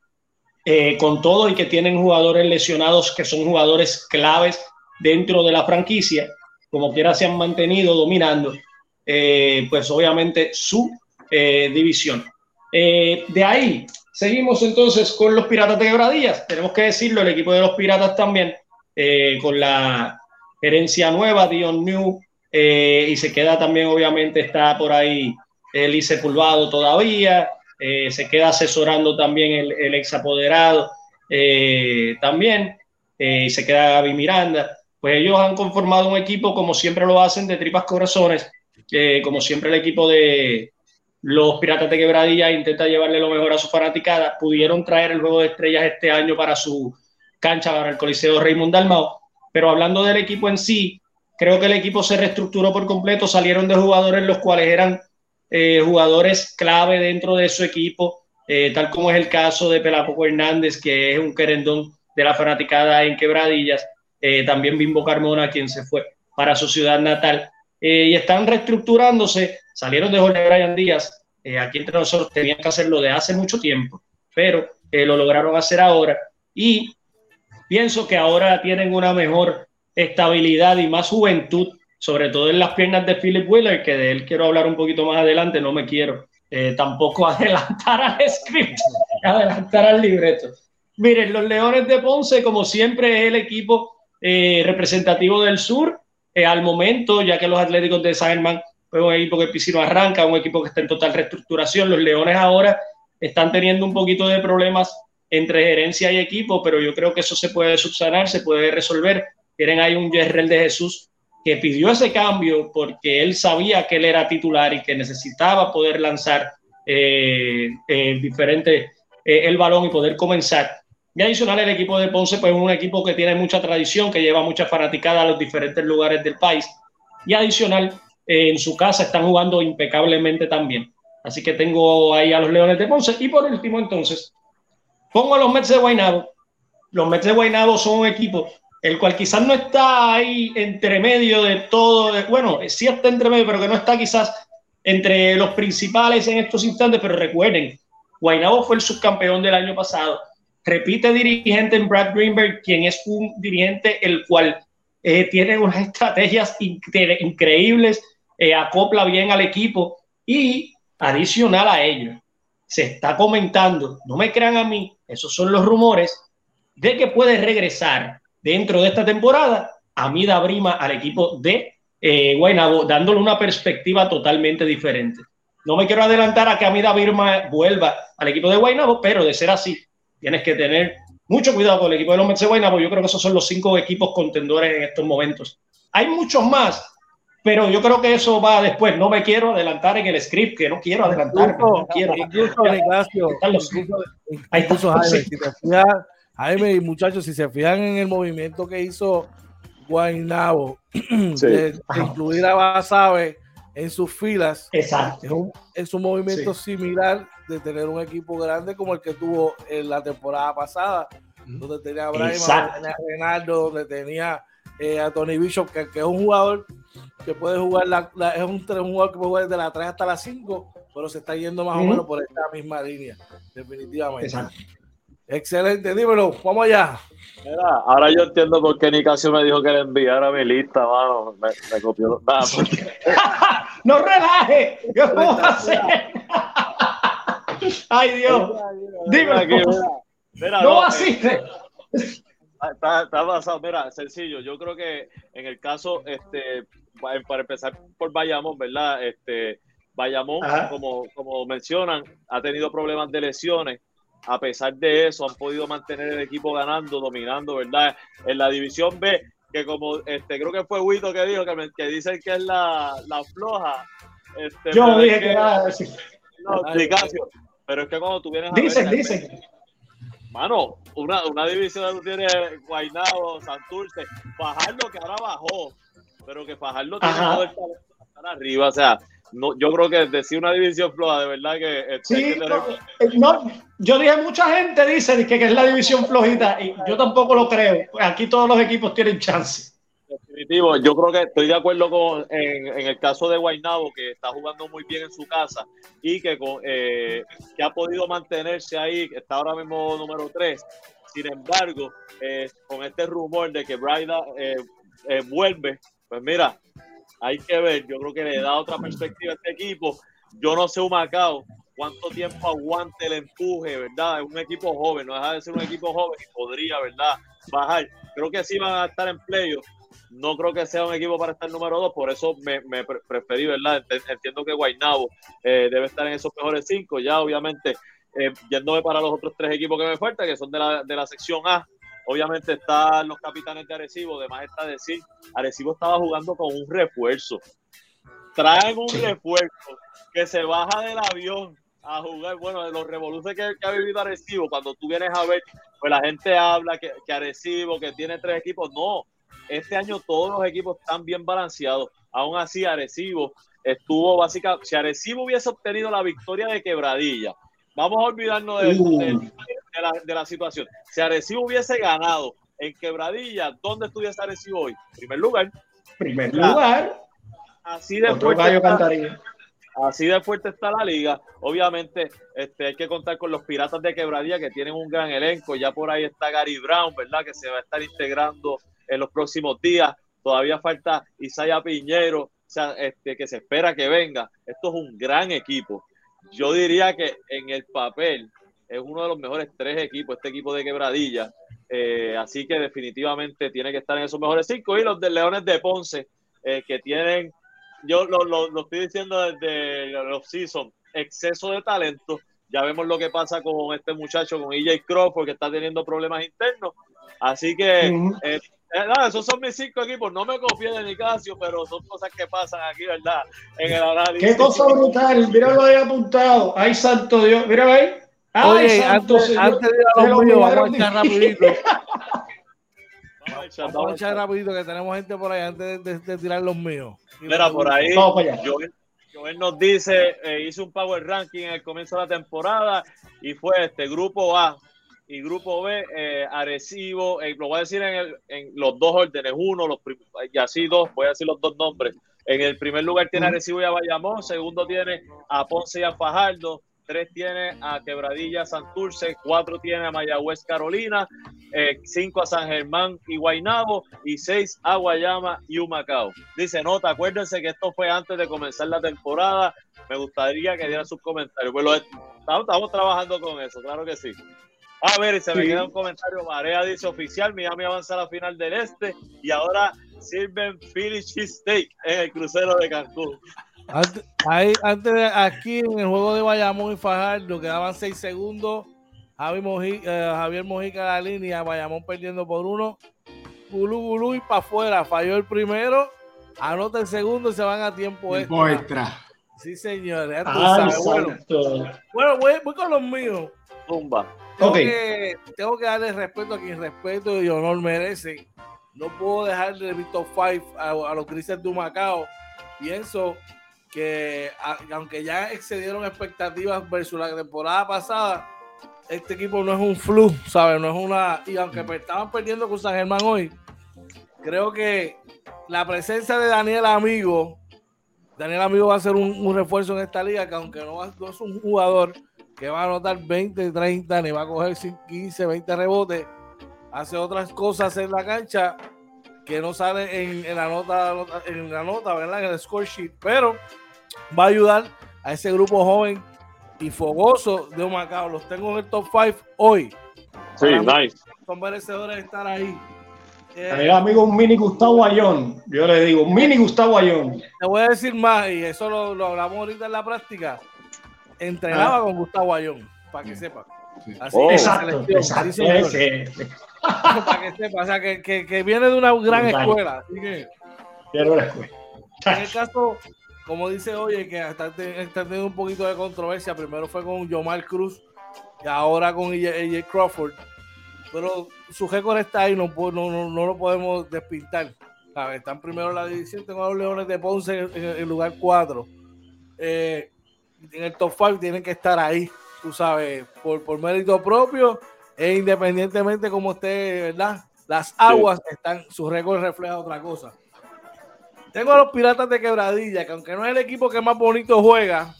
con todo y que tienen jugadores lesionados que son jugadores claves dentro de la franquicia como quiera se han mantenido dominando, eh, pues obviamente su eh, división. Eh, de ahí seguimos entonces con los Piratas de Quebradillas. Tenemos que decirlo, el equipo de los Piratas también, con la gerencia nueva, Dion New, y se queda también, obviamente, está por ahí Elise Pulvado todavía, se queda asesorando también el, el ex apoderado también, y se queda Gaby Miranda pues ellos han conformado un equipo como siempre lo hacen de tripas corazones, como siempre el equipo de los Piratas de Quebradilla intenta llevarle lo mejor a su fanaticada, pudieron traer el juego de estrellas este año para su cancha, para el Coliseo Raymond Dalmao, pero hablando del equipo en sí, creo que el equipo se reestructuró por completo, salieron de jugadores los cuales eran eh, jugadores clave dentro de su equipo, eh, tal como es el caso de Pelapoco Hernández, que es un querendón de la fanaticada en Quebradillas, eh, también Bimbo Carmona, quien se fue para su ciudad natal, eh, y están reestructurándose, salieron de Jorge Brian Díaz, eh, aquí entre nosotros tenían que hacerlo de hace mucho tiempo, pero lo lograron hacer ahora, y pienso que ahora tienen una mejor estabilidad y más juventud, sobre todo en las piernas de Philip Wheeler, que de él quiero hablar un poquito más adelante, no me quiero tampoco *laughs* adelantar al script, adelantar al libreto. Miren, los Leones de Ponce, como siempre, es el equipo eh, representativo del sur eh, al momento, ya que los Atléticos de San fue un equipo que Piscino arranca, un equipo que está en total reestructuración. Los Leones ahora están teniendo un poquito de problemas entre gerencia y equipo, pero yo creo que eso se puede subsanar, se puede resolver. Tienen ahí un Yerrel de Jesús que pidió ese cambio porque él sabía que él era titular y que necesitaba poder lanzar eh, diferente el balón y poder comenzar. Y adicional, el equipo de Ponce pues, es un equipo que tiene mucha tradición, que lleva mucha fanaticada a los diferentes lugares del país. Y adicional, eh, en su casa están jugando impecablemente también. Así que tengo ahí a los Leones de Ponce. Y por último, entonces, pongo a los Mets de Guaynabo. Los Mets de Guaynabo son un equipo el cual quizás no está ahí entre medio de todo, bueno, sí está entre medio, pero que no está quizás entre los principales en estos instantes, pero recuerden, Guaynabo fue el subcampeón del año pasado, repite dirigente en Brad Greenberg, quien es un dirigente el cual eh, tiene unas estrategias increíbles, eh, acopla bien al equipo y adicional a ello, se está comentando, no me crean a mí, esos son los rumores, de que puede regresar dentro de esta temporada a Mida Brima al equipo de eh, Guaynabo, dándole una perspectiva totalmente diferente. No me quiero adelantar a que Amida Birma vuelva al equipo de Guaynabo, pero de ser así, tienes que tener mucho cuidado con el equipo de los Mets de Guaynabo. Yo creo que esos son los cinco equipos contendores en estos momentos. Hay muchos más, pero yo creo que eso va después. No me quiero adelantar en el script, que no quiero adelantar. no quiero. Incluso, incluso, Jaime, si te fijas, Jaime y muchachos, si se fijan en el movimiento que hizo Guaynabo, *clears throat* de, incluir a Basabe en sus filas, Exacto. Es, un, es un movimiento similar de tener un equipo grande como el que tuvo en la temporada pasada, donde tenía a Brian, donde tenía a Renaldo, donde tenía eh, a Tony Bishop, que, que, es un jugador que puede jugar, la, la, es un, un, jugador que puede jugar desde la 3 hasta la 5, pero se está yendo más o menos por esta misma línea, definitivamente. Exacto. Excelente, dímelo, vamos allá. Mira, ahora yo entiendo por qué Nicasio me dijo que le enviara mi lista, mano. Me, me copió. Nada, *laughs* porque... ¡No relaje! ¿Qué vamos a hacer? *laughs* *laughs* ¡Ay, Dios! Dímelo. Aquí, mira, no, asiste. Está, está basado, mira, sencillo. Yo creo que en el caso, este, para empezar por Bayamón, ¿verdad? Este, Bayamón, como, como mencionan, ha tenido problemas de lesiones a pesar de eso, han podido mantener el equipo ganando, dominando, ¿verdad? En la división B, que como este creo que fue Wito que dijo, que, que dicen que es la, la floja. Este, Yo dije que, era. No, pero es que cuando tú vienes a Dicen, ver, dicen. Mano, una, una división tú tienes Guaynabo, Santurce, Fajardo que ahora bajó, pero que Fajardo tiene todo el talento para estar arriba, o sea, no, yo creo que decir una división floja, de verdad que. Este, sí, que tener... Eh, no, yo dije, mucha gente dice que, que, es la división flojita, y yo tampoco lo creo. Aquí todos los equipos tienen chance. Definitivo, yo creo que estoy de acuerdo con en, el caso de Guaynabo, que está jugando muy bien en su casa y que, con, eh, que ha podido mantenerse ahí, está ahora mismo número 3. Sin embargo, eh, con este rumor de que Braida eh, eh, vuelve, pues mira, hay que ver, yo creo que le da otra perspectiva a este equipo. Yo no sé un Macao cuánto tiempo aguante el empuje, ¿verdad? Es un equipo joven, no deja de ser un equipo joven y podría, ¿verdad? Bajar. Creo que sí van a estar en playoff. No creo que sea un equipo para estar número dos, por eso me, me preferí, ¿verdad? Entiendo que Guaynabo eh, debe estar en esos mejores cinco. Ya, obviamente, eh, yéndome para los otros tres equipos que me faltan, que son de la, de la sección A, Obviamente están los capitanes de Arecibo, además está decir, Arecibo estaba jugando con un refuerzo. Traen un refuerzo que se baja del avión a jugar, bueno, de los revoluciones que, que, ha vivido Arecibo, cuando tú vienes a ver, pues la gente habla que, que Arecibo, que tiene tres equipos, no, este año todos los equipos están bien balanceados, aún así Arecibo estuvo básicamente, si Arecibo hubiese obtenido la victoria de Quebradilla, vamos a olvidarnos de, uh. de, de la, de la situación. Si Arecibo hubiese ganado en Quebradilla, ¿dónde estuviese Arecibo hoy? Primer lugar. Primer lugar. Así de fuerte está, así de fuerte está la liga. Obviamente, este, hay que contar con los Piratas de Quebradilla que tienen un gran elenco. Ya por ahí está Gary Brown, ¿verdad? Que se va a estar integrando en los próximos días. Todavía falta Isaiah Piñero, o sea, este, que se espera que venga. Esto es un gran equipo. Yo diría que en el papel, es uno de los mejores tres equipos, este equipo de quebradilla. Eh, así que definitivamente tiene que estar en esos mejores cinco. Y los de Leones de Ponce, eh, que tienen, yo lo, lo, lo, estoy diciendo desde los season, exceso de talento. Ya vemos lo que pasa con este muchacho, con EJ Crawford, que está teniendo problemas internos. Así que, eh, nada, esos son mis cinco equipos. No me confío de Nicasio, pero son cosas que pasan aquí, ¿verdad? En el análisis. Qué cosa brutal. Mira lo he apuntado. Ay, santo Dios. Mira ahí. Ay, Oye, antes, antes, de ir a los míos, vamos a echar rapidito. *laughs* vamos a echar, vamos rapidito que tenemos gente por ahí antes de, de, de tirar los míos. Mira, por ahí, Joel, Joel, nos dice, eh, hice un power ranking en el comienzo de la temporada y fue este grupo A y grupo B, eh, Arecibo, eh, lo voy a decir en, el, en, los dos órdenes, uno, los y así dos, voy a decir los dos nombres. En el primer lugar tiene Arecibo y a Bayamón, segundo tiene a Ponce y a Fajardo, tres tiene a Quebradilla Santurce, cuatro tiene a Mayagüez Carolina, eh, cinco a San Germán y Guaynabo y seis a Guayama y Humacao. Dice, nota, acuérdense que esto fue antes de comenzar la temporada, me gustaría que dieran sus comentarios. Pues lo, estamos, estamos, trabajando con eso, claro que sí. A ver, se me queda un comentario, Marea dice oficial, Miami avanza a la final del este y ahora sirven Philly Cheese Steak en el crucero de Cancún. Antes, ahí, antes de aquí en el juego de Bayamón y Fajardo quedaban seis segundos. Javier Mojica, eh, Javier Mojica la línea, Bayamón perdiendo por uno. Gulú, Gulú y para afuera. Falló el primero, anota el segundo y se van a tiempo, extra. Sí, señor. Bueno, voy, con los míos. Tengo, que, darle respeto a quien respeto y honor merece. No puedo dejar de Victor Five a, los Grises de Macao. Pienso que aunque ya excedieron expectativas versus la temporada pasada, este equipo no es un flu, ¿sabes? No es una. Y aunque estaban perdiendo con San Germán hoy, creo que la presencia de Daniel Amigo, Daniel Amigo va a ser un, refuerzo en esta liga, que aunque no, es un jugador que va a anotar 20, 30, ni va a coger 15, 20 rebotes, hace otras cosas en la cancha que no sale en, la nota, en la nota, ¿verdad? En el score sheet, pero va a ayudar a ese grupo joven y fogoso de Macao. Los tengo en el top 5 hoy. Sí, nice. Son merecedores de estar ahí. Eh, amigo, un mini Gustavo Ayón. Yo le digo, un mini Gustavo Ayón. Te voy a decir más, y eso lo, hablamos ahorita en la práctica. Entrenaba ah. con Gustavo Ayón, para que sepa. Así oh. Exacto, exacto. para que sepa, o sea, que, que, que viene de una gran escuela. Así que, escuela. En el caso como dice Oye, que está, teniendo un poquito de controversia. Primero fue con Yomar Cruz y ahora con AJ Crawford. Pero su récord está ahí, no, no, lo podemos despintar. Están primero en la división, tengo a los Leones de Ponce en, el lugar 4. Eh, en el top 5 tienen que estar ahí, tú sabes, por, por mérito propio e independientemente como esté, ¿verdad? Las aguas están, su récord refleja otra cosa. Tengo a los Piratas de Quebradilla, que aunque no es el equipo que más bonito juega,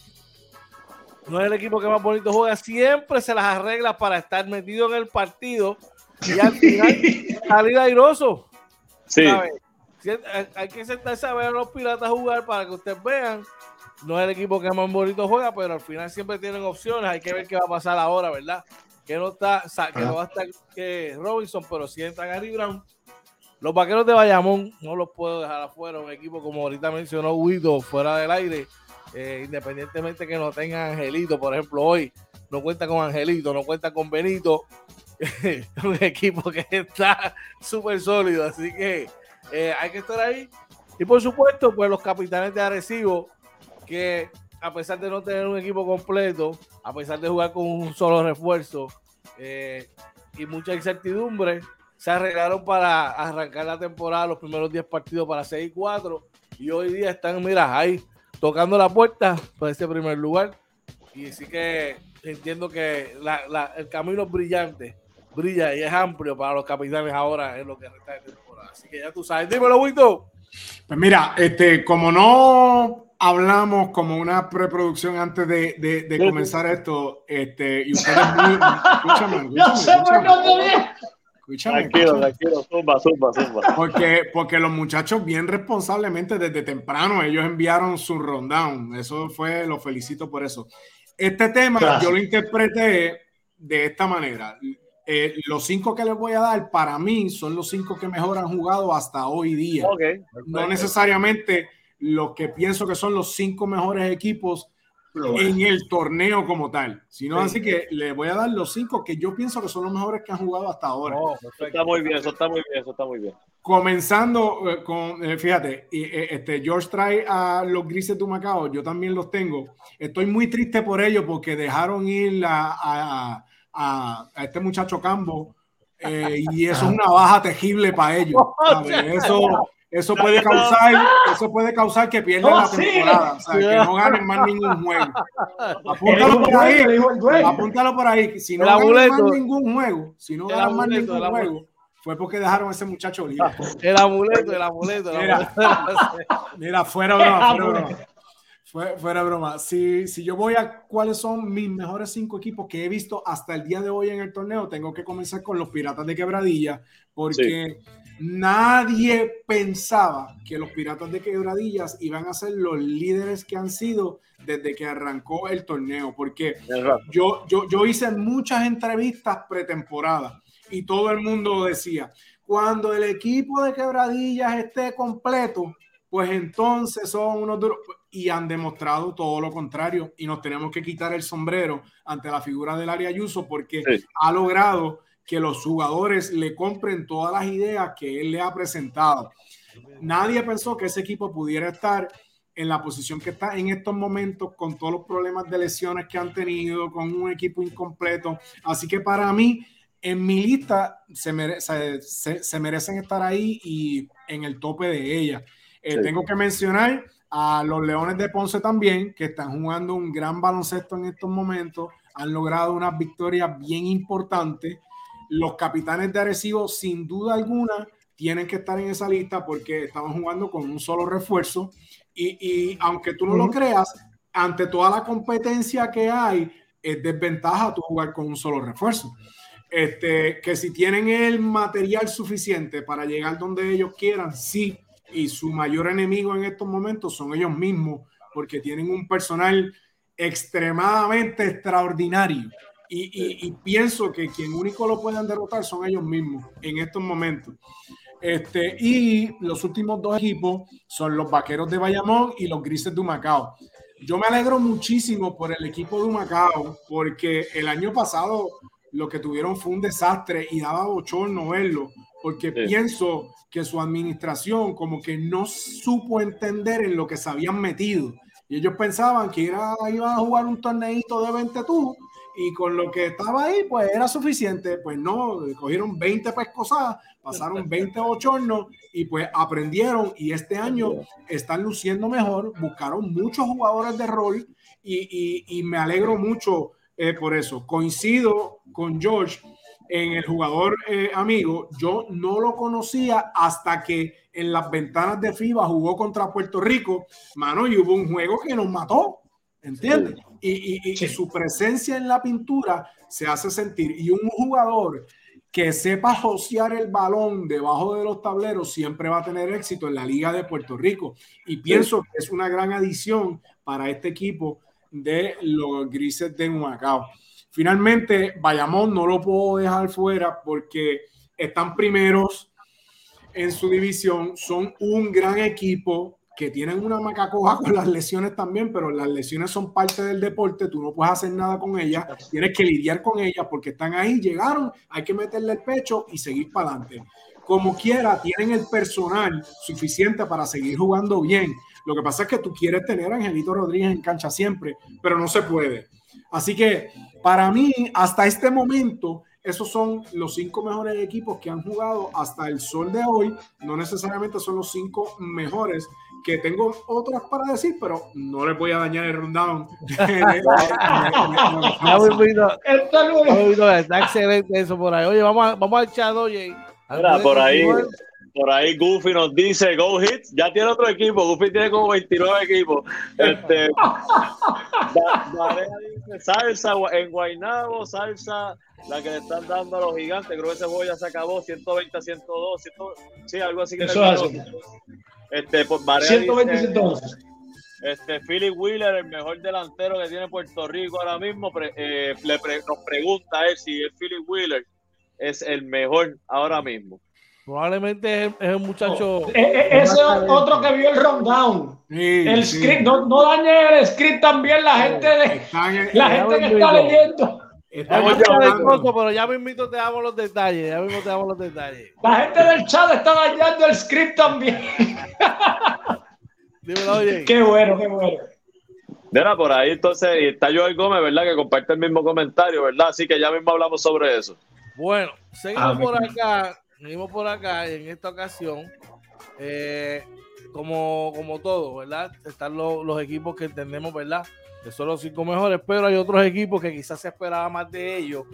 no es el equipo que más bonito juega, siempre se las arregla para estar metido en el partido y al final *laughs* salir airoso. Sí. Hay que sentarse a ver a los Piratas jugar para que ustedes vean. No es el equipo que más bonito juega, pero al final siempre tienen opciones. Hay que ver qué va a pasar ahora, ¿verdad? Que no está, que no va a estar que Robinson, pero si entra Gary Brown los vaqueros de Bayamón no los puedo dejar afuera. Un equipo, como ahorita mencionó Guido, fuera del aire, eh, independientemente que no tenga Angelito, por ejemplo, hoy no cuenta con Angelito, no cuenta con Benito. *laughs* un equipo que está súper sólido, así que eh, hay que estar ahí. Y por supuesto, pues los capitanes de Arecibo, que a pesar de no tener un equipo completo, a pesar de jugar con un solo refuerzo eh, y mucha incertidumbre, se arreglaron para arrancar la temporada, los primeros 10 partidos para 6 y 4. Y hoy día están, mira, ahí tocando la puerta para ese primer lugar. Y sí que entiendo que el camino es brillante, brilla y es amplio para los capitanes ahora en lo que resta de temporada. Así que ya tú sabes. Dímelo, Wito. Pues mira, este, como no hablamos como una preproducción antes de, de, comenzar esto, este, y ustedes muy, escúchame, *laughs* escúchame, tranquilo, tranquilo, zumba, zumba, zumba. Porque, porque los muchachos bien responsablemente desde temprano ellos enviaron su rundown. Eso fue, lo felicito por eso. Este tema yo lo interpreté de esta manera. Eh, los cinco que les voy a dar para mí son los cinco que mejor han jugado hasta hoy día. no necesariamente los que pienso que son los cinco mejores equipos en el torneo como tal, sino así que le voy a dar los cinco que yo pienso que son los mejores que han jugado hasta ahora. Oh, está muy bien, eso está muy bien, eso está muy bien. Comenzando eh, con, eh, fíjate, eh, este, George trae a los grises de Macao, yo también los tengo. Estoy muy triste por ello porque dejaron ir a, a, a este muchacho Cambo *laughs* y eso es una baja tejible para ellos. *laughs* Eso eso puede causar, eso puede causar que pierdan la temporada, o sea, que no ganen más ningún juego. Apúntalo por ahí, apúntalo por ahí. Si no ganan más ningún juego, si no ganan más ningún juego, fue porque dejaron a ese muchacho libre. El amuleto, el amuleto. mira, mira, fuera broma, fuera broma. Fuera broma. Si, si yo voy a cuáles son mis mejores cinco equipos que he visto hasta el día de hoy en el torneo, tengo que comenzar con los Piratas de Quebradilla, porque Nadie pensaba que los Piratas de Quebradillas iban a ser los líderes que han sido desde que arrancó el torneo, porque yo, yo, yo hice muchas entrevistas pretemporadas y todo el mundo decía, cuando el equipo de Quebradillas esté completo, pues entonces son unos duros y han demostrado todo lo contrario y nos tenemos que quitar el sombrero ante la figura del área Ayuso porque ha logrado que los jugadores le compren todas las ideas que él le ha presentado. Nadie pensó que ese equipo pudiera estar en la posición que está en estos momentos con todos los problemas de lesiones que han tenido, con un equipo incompleto. Así que para mí, en mi lista, se, se, merecen estar ahí y en el tope de ella. Eh, tengo que mencionar a los Leones de Ponce también, que están jugando un gran baloncesto en estos momentos, han logrado unas victorias bien importantes. Los capitanes de Arecibo, sin duda alguna, tienen que estar en esa lista porque estamos jugando con un solo refuerzo. Y, aunque tú no lo creas, ante toda la competencia que hay, es desventaja tú jugar con un solo refuerzo. Este, que si tienen el material suficiente para llegar donde ellos quieran, sí, y su mayor enemigo en estos momentos son ellos mismos, porque tienen un personal extremadamente extraordinario. Y, pienso que quien único lo pueden derrotar son ellos mismos en estos momentos. Este, y los últimos dos equipos son los Vaqueros de Bayamón y los Grises de Humacao. Yo me alegro muchísimo por el equipo de Humacao porque el año pasado lo que tuvieron fue un desastre y daba bochorno verlo porque pienso que su administración como que no supo entender en lo que se habían metido. Y ellos pensaban que era, iban a jugar un torneito de 20 tú y con lo que estaba ahí, pues era suficiente. Pues no, cogieron 20 pescosas, pasaron 20 hornos y pues aprendieron y este año están luciendo mejor, buscaron muchos jugadores de rol y, y, me alegro mucho eh, por eso. Coincido con George en el jugador eh, amigo, yo no lo conocía hasta que en las ventanas de FIBA jugó contra Puerto Rico, mano, y hubo un juego que nos mató, ¿entiendes? y, su presencia en la pintura se hace sentir. Y un jugador que sepa josear el balón debajo de los tableros siempre va a tener éxito en la Liga de Puerto Rico. Y pienso que es una gran adición para este equipo de los Grises de Humacao. Finalmente, Bayamón no lo puedo dejar fuera porque están primeros en su división, son un gran equipo, que tienen una macacoja con las lesiones también, pero las lesiones son parte del deporte, tú no puedes hacer nada con ellas, tienes que lidiar con ellas porque están ahí, llegaron, hay que meterle el pecho y seguir para adelante. Como quiera, tienen el personal suficiente para seguir jugando bien. Lo que pasa es que tú quieres tener a Angelito Rodríguez en cancha siempre, pero no se puede. Así que para mí, hasta este momento, esos son los cinco mejores equipos que han jugado hasta el sol de hoy. No necesariamente son los cinco mejores, que tengo otras para decir, pero no les voy a dañar el rundown. *laughs* *laughs* Está excelente eso por ahí. Oye, vamos, vamos al chat, oye. por ahí, por ahí Goofy nos dice Go Hits, ya tiene otro equipo, Goofy tiene como 29 equipos. Este, *laughs* dice salsa en Guaynabo, salsa, la que le están dando a los gigantes, creo que ese juego ya se acabó, 120 a 102, sí, algo así que Eso hace. Este, pues, 120 dice, Este, Philip Wheeler, el mejor delantero que tiene Puerto Rico ahora mismo, eh, le nos pregunta él si el Philip Wheeler es el mejor ahora mismo. Probablemente es, el muchacho. Oh, eh, eh, ese es otro que vio el rundown. el script, no, no dañe el script también la gente de la gente que está leyendo. Estamos pero ya mismo te damos los detalles, ya mismo te damos los detalles. La gente del chat está dañando el script también. *laughs* Dímelo, oye. Qué bueno, qué bueno. Mira, por ahí entonces está Joel Gómez, ¿verdad? Que comparte el mismo comentario, ¿verdad? Así que ya mismo hablamos sobre eso. Bueno, seguimos ah, por acá venimos por acá y en esta ocasión, eh, como, como todo, ¿verdad? Están los, equipos que entendemos, ¿verdad? Que son los cinco mejores, pero hay otros equipos que quizás se esperaba más de ellos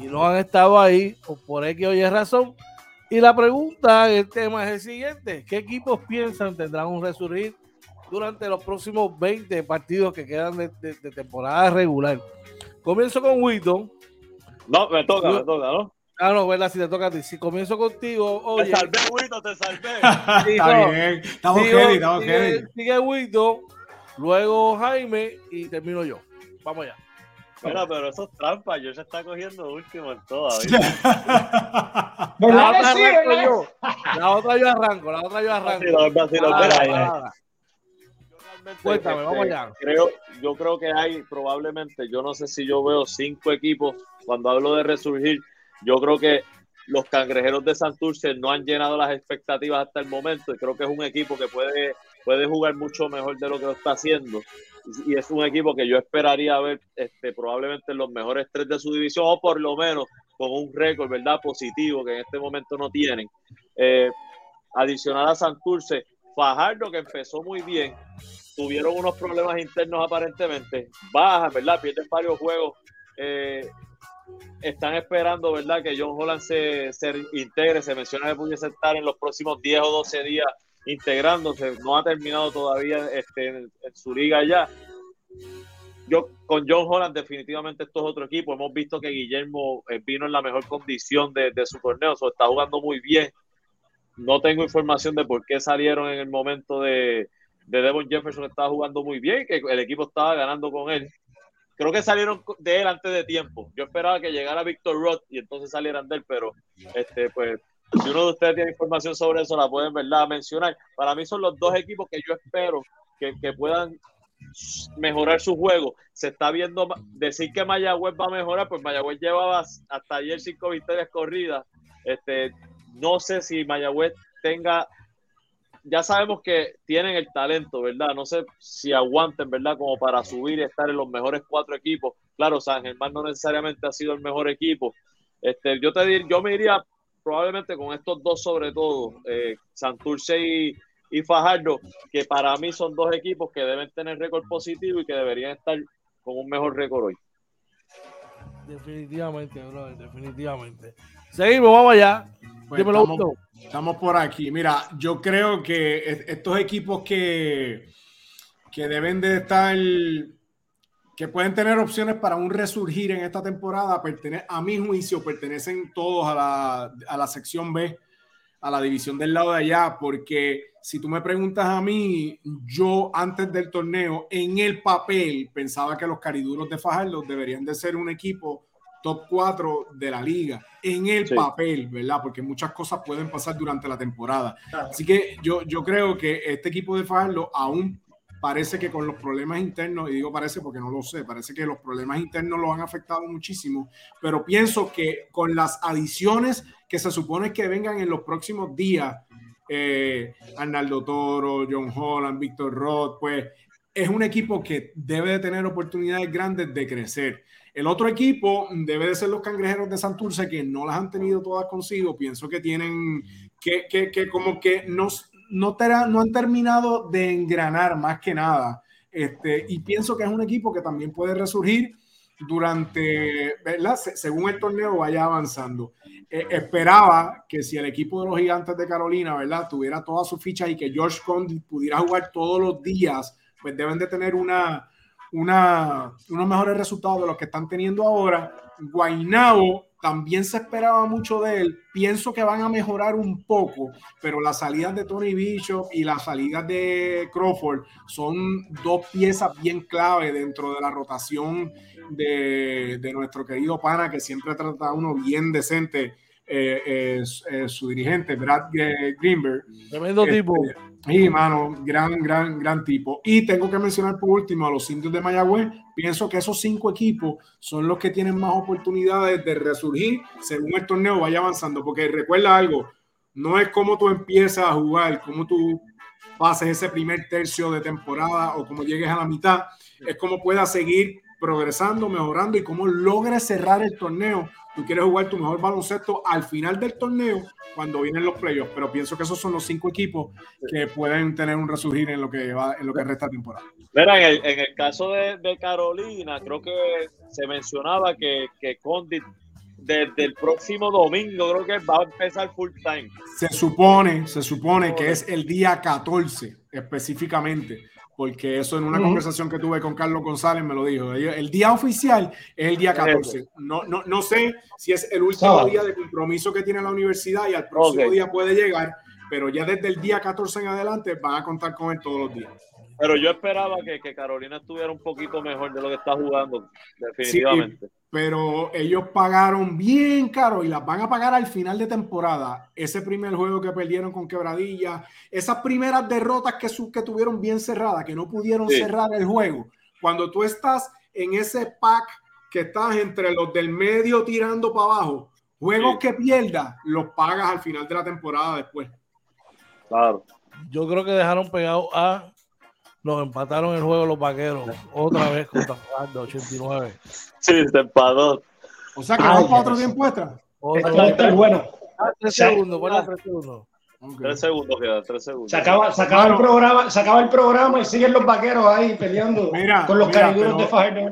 y no han estado ahí por X o Y razón. Y la pregunta, el tema es el siguiente: ¿qué equipos piensan tendrán un resurgir durante los próximos 20 partidos que quedan de, temporada regular? Comienzo con Witton. No, me toca, me toca, ¿no? Ah, no, ¿verdad? Si te toca a ti. Si comienzo contigo, oye. Te salvé, Wito, te salvé. *laughs* Está bien. Estamos heavy, estamos heavy. Sigue Wito, luego Jaime y termino yo. Vamos allá. Mira, pero eso es trampa. Yo se está cogiendo último en todas. *laughs* la, otra sí, yo. la otra yo arranco, la otra yo arranco. Cuéntame, vamos allá. Creo, yo creo que hay probablemente, yo no sé si yo veo cinco equipos cuando hablo de resurgir. Yo creo que los cangrejeros de Santurce no han llenado las expectativas hasta el momento y creo que es un equipo que puede, puede jugar mucho mejor de lo que lo está haciendo y es un equipo que yo esperaría ver este, probablemente en los mejores tres de su división o por lo menos con un récord, ¿verdad? Positivo que en este momento no tienen. Eh, adicional a Santurce, Fajardo que empezó muy bien, tuvieron unos problemas internos aparentemente, bajan, ¿verdad? Pierden varios juegos. Eh, están esperando, ¿verdad? Que John Holland se, se integre. Se menciona que pudiese estar en los próximos 10 o 12 días integrándose, no ha terminado todavía este, en, su liga ya. Yo con John Holland definitivamente esto es otro equipo. Hemos visto que Guillermo eh, vino en la mejor condición de, su torneo, o está jugando muy bien. No tengo información de por qué salieron en el momento de Devon Jefferson, estaba jugando muy bien, que el equipo estaba ganando con él. Creo que salieron de él antes de tiempo. Yo esperaba que llegara Victor Roth y entonces salieran de él, pero este, pues si uno de ustedes tiene información sobre eso, la pueden ¿verdad? mencionar. Para mí son los dos equipos que yo espero que, que puedan mejorar su juego. Se está viendo, decir que Mayagüez va a mejorar, pues Mayagüez llevaba hasta ayer cinco victorias corridas. Este, no sé si Mayagüez tenga, ya sabemos que tienen el talento, ¿verdad? No sé si aguanten, ¿verdad? Como para subir y estar en los mejores cuatro equipos. Claro, San Germán no necesariamente ha sido el mejor equipo. Este, yo te dir, yo me iría probablemente con estos dos sobre todo, eh, Santurce y, y, Fajardo, que para mí son dos equipos que deben tener récord positivo y que deberían estar con un mejor récord hoy. Definitivamente, brother, definitivamente. Seguimos, vamos allá. Pues estamos, estamos, por aquí. Mira, yo creo que estos equipos que, que deben de estar que pueden tener opciones para un resurgir en esta temporada, a mi juicio, pertenecen todos a la, a la sección B, a la división del lado de allá, porque si tú me preguntas a mí, yo antes del torneo, en el papel, pensaba que los cariduros de Fajardo deberían de ser un equipo top 4 de la liga, en el papel, ¿verdad? Porque muchas cosas pueden pasar durante la temporada. Así que yo, yo creo que este equipo de Fajardo, aún parece que con los problemas internos, y digo parece porque no lo sé, parece que los problemas internos lo han afectado muchísimo, pero pienso que con las adiciones que se supone que vengan en los próximos días, eh, Arnaldo Toro, John Holland, Víctor Roth, pues es un equipo que debe de tener oportunidades grandes de crecer. El otro equipo debe de ser los cangrejeros de Santurce, que no las han tenido todas consigo. Pienso que tienen que, como que no, no han terminado de engranar más que nada. Este, y pienso que es un equipo que también puede resurgir durante, ¿verdad? según el torneo vaya avanzando. Eh, esperaba que si el equipo de los gigantes de Carolina, ¿verdad? Tuviera todas sus fichas y que George Condit pudiera jugar todos los días, pues deben de tener una, una, unos mejores resultados de los que están teniendo ahora. Guainao también se esperaba mucho de él. Pienso que van a mejorar un poco, pero las salidas de Tony Bishop y las salidas de Crawford son dos piezas bien clave dentro de la rotación de, nuestro querido pana, que siempre trata a uno bien decente eh, su dirigente, Brad Greenberg. Tremendo este, tipo. Sí, mano, gran, gran, gran tipo. Y tengo que mencionar por último a los indios de Mayagüez. Pienso que esos cinco equipos son los que tienen más oportunidades de resurgir según el torneo vaya avanzando. Porque recuerda algo, no es como tú empiezas a jugar, como tú pases ese primer tercio de temporada o como llegues a la mitad, es como puedas seguir progresando, mejorando y cómo logres cerrar el torneo tú quieres jugar tu mejor baloncesto al final del torneo cuando vienen los playoffs, pero pienso que esos son los cinco equipos que pueden tener un resurgir en lo que va en lo que resta temporada. Mira, en el, en el caso de, de, Carolina, creo que se mencionaba que, que Condit desde el próximo domingo creo que va a empezar full time. Se supone, se supone que es el día 14 específicamente porque eso en una conversación que tuve con Carlos González me lo dijo. El día oficial es el día 14. No, no, no sé si es el último día de compromiso que tiene la universidad y al próximo día puede llegar, pero ya desde el día 14 en adelante van a contar con él todos los días. Pero yo esperaba que, que, Carolina estuviera un poquito mejor de lo que está jugando, definitivamente. pero ellos pagaron bien caro y las van a pagar al final de temporada. Ese primer juego que perdieron con Quebradilla, esas primeras derrotas que, que tuvieron bien cerradas, que no pudieron cerrar el juego. Cuando tú estás en ese pack que estás entre los del medio tirando para abajo, juegos que pierdas, los pagas al final de la temporada después. Claro. Yo creo que dejaron pegado a. Nos empataron el juego los vaqueros. Otra vez contra de 89. Sí, se empató. O sea que vamos para otro tiempo extra. Otro bueno. Ah, tres segundos, bueno, tres segundos. Tres segundos queda, tres segundos. Se acaba, se acaba el programa, se acaba el programa y siguen los vaqueros ahí peleando con los cariduros de Fajardo.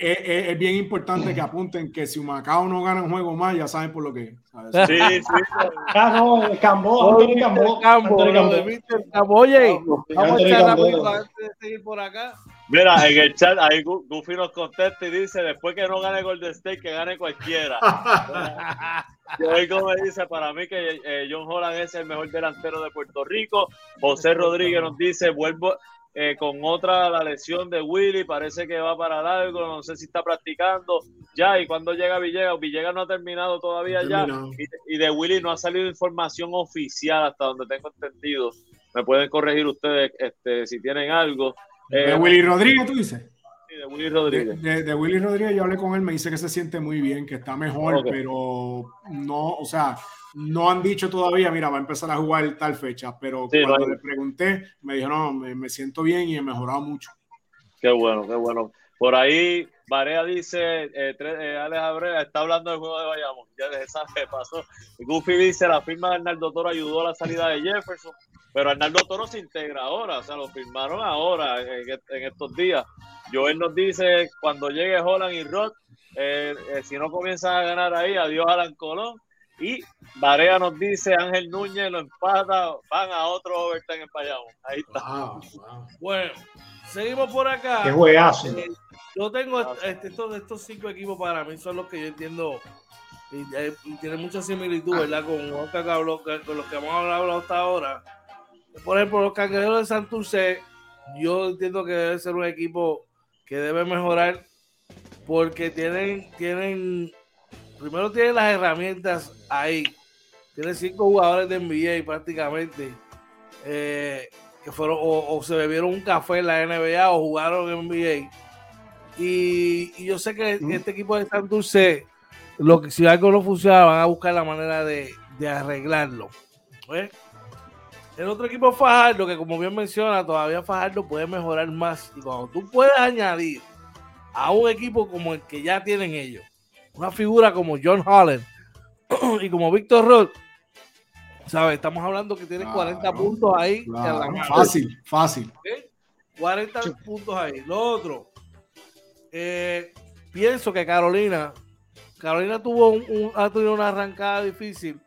Es, es, es, bien importante que apunten que si Macao no gana un juego más, ya saben por lo que es. Sí, sí. *laughs* Ah, no, Cambó, Cambó. Cambó, Cambó. Oye, vamos a echar rápido antes de seguir por acá. Mira, en el chat ahí Goofy nos contesta y dice, después que no gane Golden State, que gane cualquiera. *laughs* y hoy como dice, para mí que eh, John Holland es el mejor delantero de Puerto Rico. José Rodríguez nos dice, vuelvo eh, con otra la lesión de Willy, parece que va para largo, no sé si está practicando ya. Y cuando llega Villegas, Villegas no ha terminado todavía ya. Y, y, de Willy no ha salido información oficial hasta donde tengo entendido. Me pueden corregir ustedes este, si tienen algo. ¿De eh, Willy Rodríguez tú dices? Sí, de Willy Rodríguez. De, Willy Rodríguez yo hablé con él, me dice que se siente muy bien, que está mejor, pero no, o sea, no han dicho todavía, mira, va a empezar a jugar tal fecha, pero cuando le pregunté, me dijo, no, me, siento bien y he mejorado mucho. Qué bueno, qué bueno. Por ahí, Varea dice, eh, eh, Alex Abrea está hablando del juego de Bayamón, ya esa *laughs* qué pasó. Goofy dice, la firma de Arnaldo Toro ayudó a la salida de Jefferson. Pero Arnaldo Toro se integra ahora, o sea, lo firmaron ahora, en, estos días. Joel nos dice, cuando llegue Holland y Rod, eh, eh, si no comienzan a ganar ahí, adiós Alan Colón. Y Varea nos dice, Ángel Núñez lo empata, van a otro overtime en Payamo. Ahí está. Bueno, seguimos por acá. Qué juegazo. Eh, yo tengo este, estos, estos cinco equipos para mí son los que yo entiendo y, tienen mucha similitud, ¿verdad? Con, con los que hemos hablado hasta ahora por ejemplo, los cangrejeros de Santurce, yo entiendo que debe ser un equipo que debe mejorar porque tienen, tienen, primero tienen las herramientas ahí. Tienen cinco jugadores de NBA prácticamente eh, que fueron o, se bebieron un café en la NBA o jugaron en NBA. Y, yo sé que este equipo de Santurce, lo que si algo no funciona, van a buscar la manera de, de arreglarlo. ¿ves? El otro equipo Fajardo, que como bien menciona, todavía Fajardo puede mejorar más. Y cuando tú puedes añadir a un equipo como el que ya tienen ellos, una figura como John Holland *clears throat* y como Víctor Roth, ¿sabes? Estamos hablando que tiene 40 puntos ahí. fácil, fácil. 40 puntos ahí. Lo otro, eh, pienso que Carolina, Carolina tuvo un, ha tenido una arrancada difícil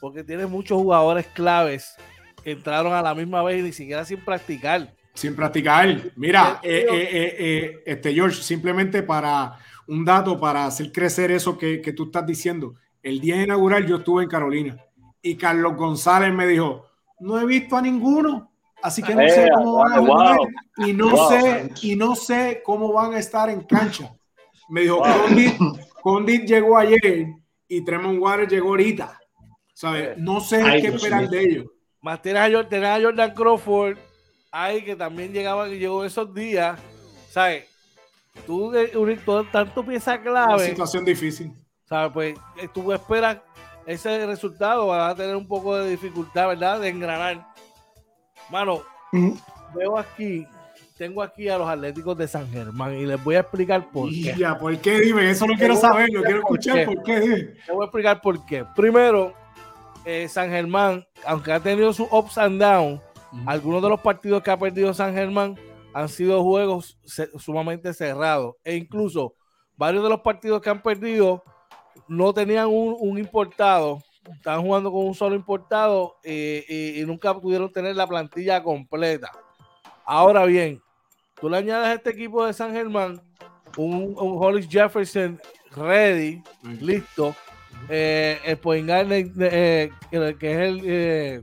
porque tiene muchos jugadores claves entraron a la misma vez y ni siquiera sin practicar. Sin practicar. Mira, eh, eh, este George, simplemente para un dato para hacer crecer eso que, que, tú estás diciendo. El día inaugural yo estuve en Carolina y Carlos González me dijo, no he visto a ninguno, así que no sé cómo van a jugar y no sé y no sé cómo van a estar en cancha. Me dijo, Condit, Condit llegó ayer y Tremont Water llegó ahorita. ¿Sabes? No sé qué esperar de ellos. Más tienes a, Jordan Crawford ahí que también llegaba, llegó esos días. ¿Sabes? Tú unir todo, tanto pieza clave. Una situación difícil. ¿Sabes? Pues eh, tú esperas ese resultado, vas a tener un poco de dificultad, ¿verdad? De engranar. Mano, veo aquí, tengo aquí a los Atléticos de San Germán y les voy a explicar por qué. Ya, ¿por qué? Dime, eso no quiero saber, lo quiero escuchar, ¿por qué? Dime. Te voy a explicar por qué. Primero, eh, San Germán, aunque ha tenido sus ups and downs, algunos de los partidos que ha perdido San Germán han sido juegos sumamente cerrados. E incluso varios de los partidos que han perdido no tenían un, importado, estaban jugando con un solo importado eh, y, nunca pudieron tener la plantilla completa. Ahora bien, tú le añades a este equipo de San Germán un, un Hollis Jefferson ready, listo, eh, el point eh, que es el eh,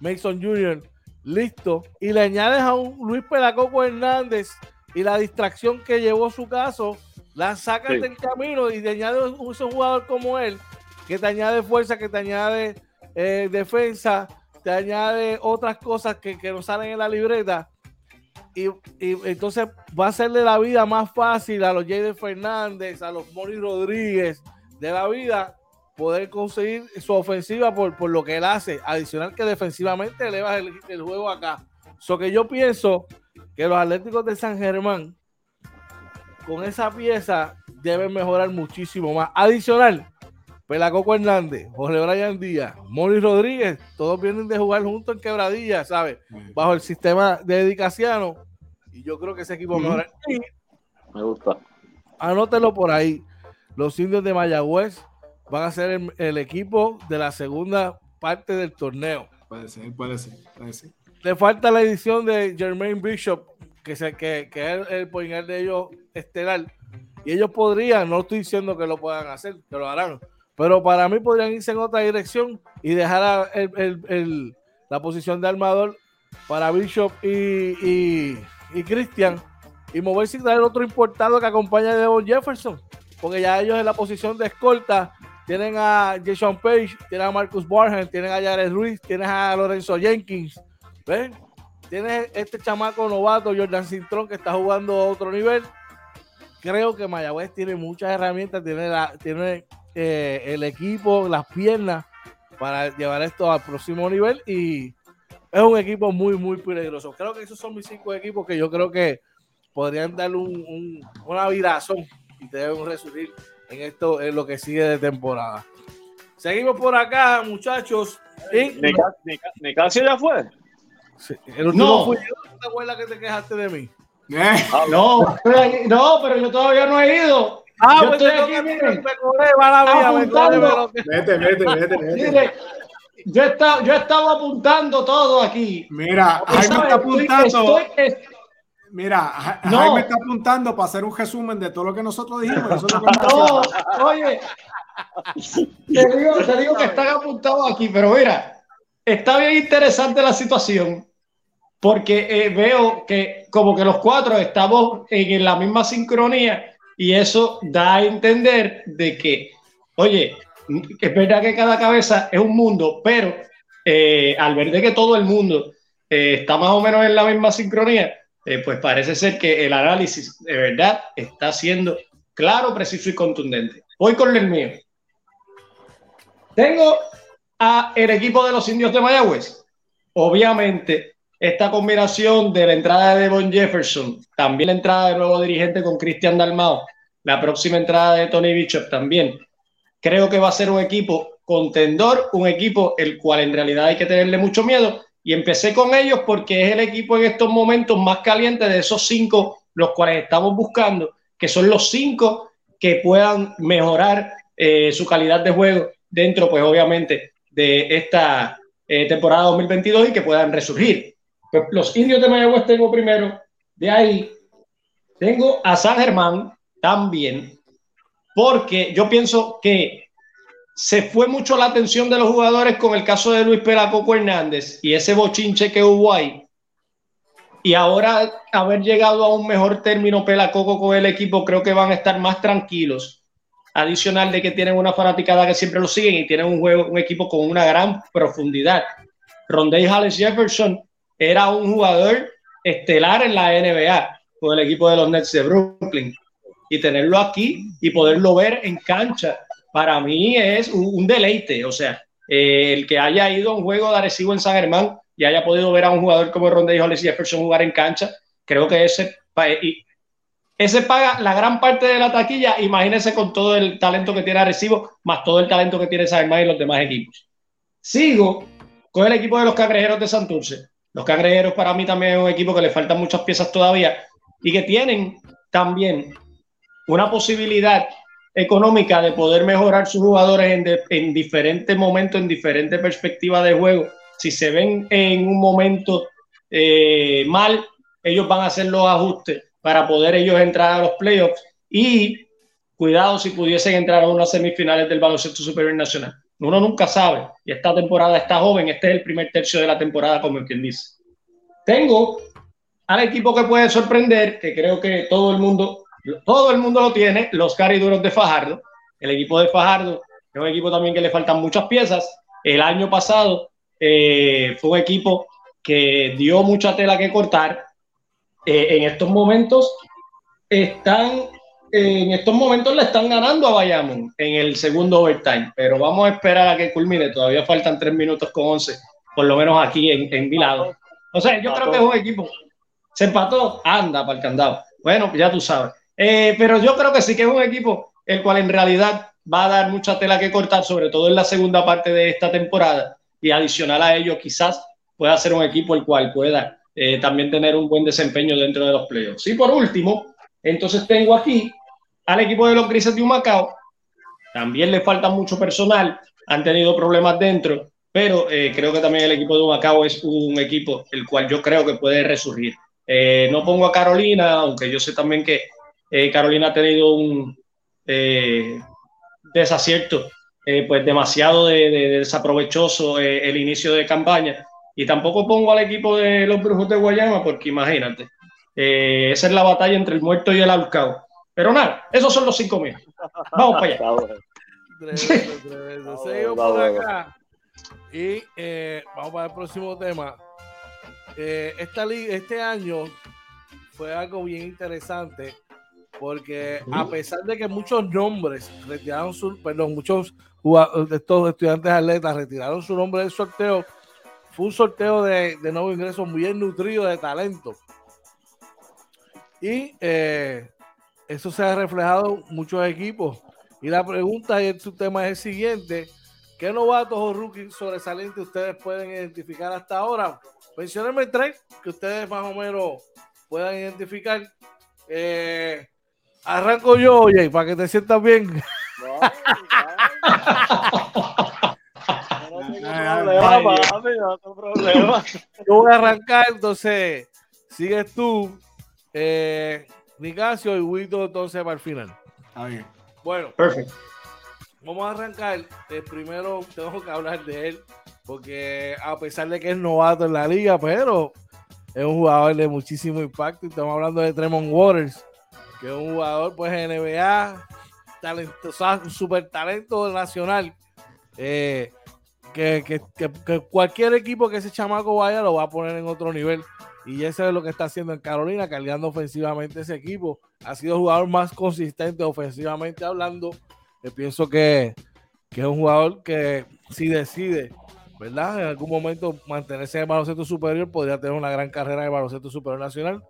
Mason Jr., listo. Y le añades a un Luis Pelacoco Hernández y la distracción que llevó su caso, la sacas del camino y te añades un, jugador como él, que te añade fuerza, que te añade eh, defensa, te añade otras cosas que, que no salen en la libreta. Y, entonces va a hacerle la vida más fácil a los Jaden Fernández, a los Mori Rodríguez de la vida poder conseguir su ofensiva por, por lo que él hace. Adicional que defensivamente eleva el, el juego acá. So que yo pienso que los Atléticos de San Germán con esa pieza deben mejorar muchísimo más. Adicional, Pelacoco Hernández, Jorge Brian Díaz, Mori Rodríguez, todos vienen de jugar juntos en quebradilla, ¿sabes? Bajo el sistema de Edicaciano. Y yo creo que ese equipo mejora. Me gusta. Anótelo por ahí. Los indios de Mayagüez van a ser el, equipo de la segunda parte del torneo. Puede ser, puede ser, puede ser. Le falta la edición de Jermaine Bishop, que, se, que, que es el, el de ellos estelar. Y ellos podrían, no estoy diciendo que lo puedan hacer, que lo harán, pero para mí podrían irse en otra dirección y dejar el, la posición de armador para Bishop y, y, Christian y moverse y traer otro importado que acompañe a Devon Jefferson, porque ya ellos en la posición de escolta tienen a Jason Page, tienen a Marcus Barham, tienen a Jared Ruiz, tienen a Lorenzo Jenkins, ¿ven? Tienes este chamaco novato, Jordan Cintrón, que está jugando a otro nivel. Creo que Mayagüez tiene muchas herramientas, tiene, eh, el equipo, las piernas para llevar esto al próximo nivel y es un equipo muy, muy peligroso. Creo que esos son mis cinco equipos que yo creo que podrían darle un, una virazón y deben resurgir en esto, en lo que sigue de temporada. Seguimos por acá, muchachos. casi ya fue? el último no. fui yo, ¿te acuerdas que te quejaste de mí? Eh. No, no, pero yo todavía no he ido. Ah, yo pues estoy aquí, miren, Vete, vete, vete, vete. yo, estaba, yo estaba apuntando todo aquí. Mira, Jaime está apuntando. Mira, Jaime está apuntando para hacer un resumen de todo lo que nosotros dijimos. Eso es lo que no, oye, te digo, te digo que están apuntados aquí, pero mira, está bien interesante la situación porque eh, veo que como que los cuatro estamos en la misma sincronía y eso da a entender de que, oye, es verdad que cada cabeza es un mundo, pero eh, al ver de que todo el mundo eh, está más o menos en la misma sincronía, pues parece ser que el análisis de verdad está siendo claro, preciso y contundente. Voy con el mío. Tengo a el equipo de los indios de Mayagüez. Obviamente, esta combinación de la entrada de Devon Jefferson, también la entrada del nuevo dirigente con Cristian Dalmao, la próxima entrada de Tony Bishop también, creo que va a ser un equipo contendor, un equipo el cual en realidad hay que tenerle mucho miedo. Y empecé con ellos porque es el equipo en estos momentos más caliente de esos cinco, los cuales estamos buscando, que son los cinco que puedan mejorar eh, su calidad de juego dentro, pues obviamente, de esta eh, temporada 2022 y que puedan resurgir. Pues los indios de Mayagüez tengo primero. De ahí tengo a San Germán también, porque yo pienso que se fue mucho la atención de los jugadores con el caso de Luis Pelacoco Hernández y ese bochinche que hubo ahí. Y ahora haber llegado a un mejor término Pelacoco con el equipo, creo que van a estar más tranquilos. Adicional de que tienen una fanaticada que siempre lo siguen y tienen un juego, un equipo con una gran profundidad. Rondé Halles Jefferson era un jugador estelar en la NBA con el equipo de los Nets de Brooklyn. Y tenerlo aquí y poderlo ver en cancha, para mí es un, deleite. O sea, eh, el que haya ido a un juego de Arecibo en San Germán y haya podido ver a un jugador como Ronde Hollis Jefferson jugar en cancha, creo que ese, ese paga la gran parte de la taquilla. Imagínense con todo el talento que tiene Arecibo, más todo el talento que tiene San Germán y los demás equipos. Sigo con el equipo de los Cangrejeros de Santurce. Los cangrejeros para mí también es un equipo que le faltan muchas piezas todavía y que tienen también una posibilidad económica de poder mejorar sus jugadores en, diferentes momentos, en diferentes perspectivas de juego. Si se ven en un momento eh, mal, ellos van a hacer los ajustes para poder ellos entrar a los playoffs y cuidado si pudiesen entrar a unas semifinales del baloncesto superior nacional. Uno nunca sabe. Y esta temporada está joven. Este es el primer tercio de la temporada, como quien dice. tengo al equipo que puede sorprender, que creo que todo el mundo, todo el mundo lo tiene, los cariduros de Fajardo. El equipo de Fajardo es un equipo también que le faltan muchas piezas. El año pasado eh, fue un equipo que dio mucha tela que cortar. Eh, en estos momentos están, en estos momentos le están ganando a Bayamón en el segundo overtime, pero vamos a esperar a que culmine. Todavía faltan tres minutos con once, por lo menos aquí en, en Vilado. O sea, yo creo que es un equipo. Se empató, anda para el candado. Bueno, ya tú sabes. Eh, pero yo creo que sí que es un equipo el cual en realidad va a dar mucha tela que cortar, sobre todo en la segunda parte de esta temporada. Y adicional a ello, quizás pueda ser un equipo el cual pueda eh, también tener un buen desempeño dentro de los playoffs. Y por último, entonces tengo aquí al equipo de los Grises de Humacao. También le falta mucho personal, han tenido problemas dentro, pero eh, creo que también el equipo de Humacao es un equipo el cual yo creo que puede resurgir. Eh, no pongo a Carolina, aunque yo sé también que Carolina ha tenido un desacierto, pues demasiado de, desaprovechoso el inicio de campaña y tampoco pongo al equipo de los Brujos de Guayama porque imagínate, eh, esa es la batalla entre el muerto y el ahorcado. Pero nada, esos son los cinco mil. Vamos para allá. Seguimos por acá. Y eh, vamos para el próximo tema. Eh, esta este año fue algo bien interesante porque a pesar de que muchos nombres retiraron su, perdón, muchos de estos estudiantes atletas retiraron su nombre del sorteo, fue un sorteo de, de nuevo ingreso muy nutrido de talento. Y eh, eso se ha reflejado en muchos equipos. Y la pregunta y su tema es el siguiente. ¿Qué novatos o rookies sobresalientes ustedes pueden identificar hasta ahora? Menciónenme tres que ustedes más o menos puedan identificar. Eh, arranco yo, oye, para que te sientas bien. *laughs* Yo voy a arrancar, entonces sigues tú, eh, Nicasio y Wito, entonces para el final. Bueno, Perfecto. vamos a arrancar. El primero tengo que hablar de él, porque a pesar de que es novato en la liga, pero es un jugador de muchísimo impacto. Y estamos hablando de Tremont Waters, que es un jugador, pues, NBA, talento, super talento nacional. Eh, que, cualquier equipo que ese chamaco vaya lo va a poner en otro nivel. Y eso es lo que está haciendo en Carolina, cargando ofensivamente ese equipo. Ha sido el jugador más consistente ofensivamente hablando. Yo pienso que, es un jugador que si decide, ¿verdad? En algún momento mantenerse en el baloncesto superior, podría tener una gran carrera de baloncesto superior nacional.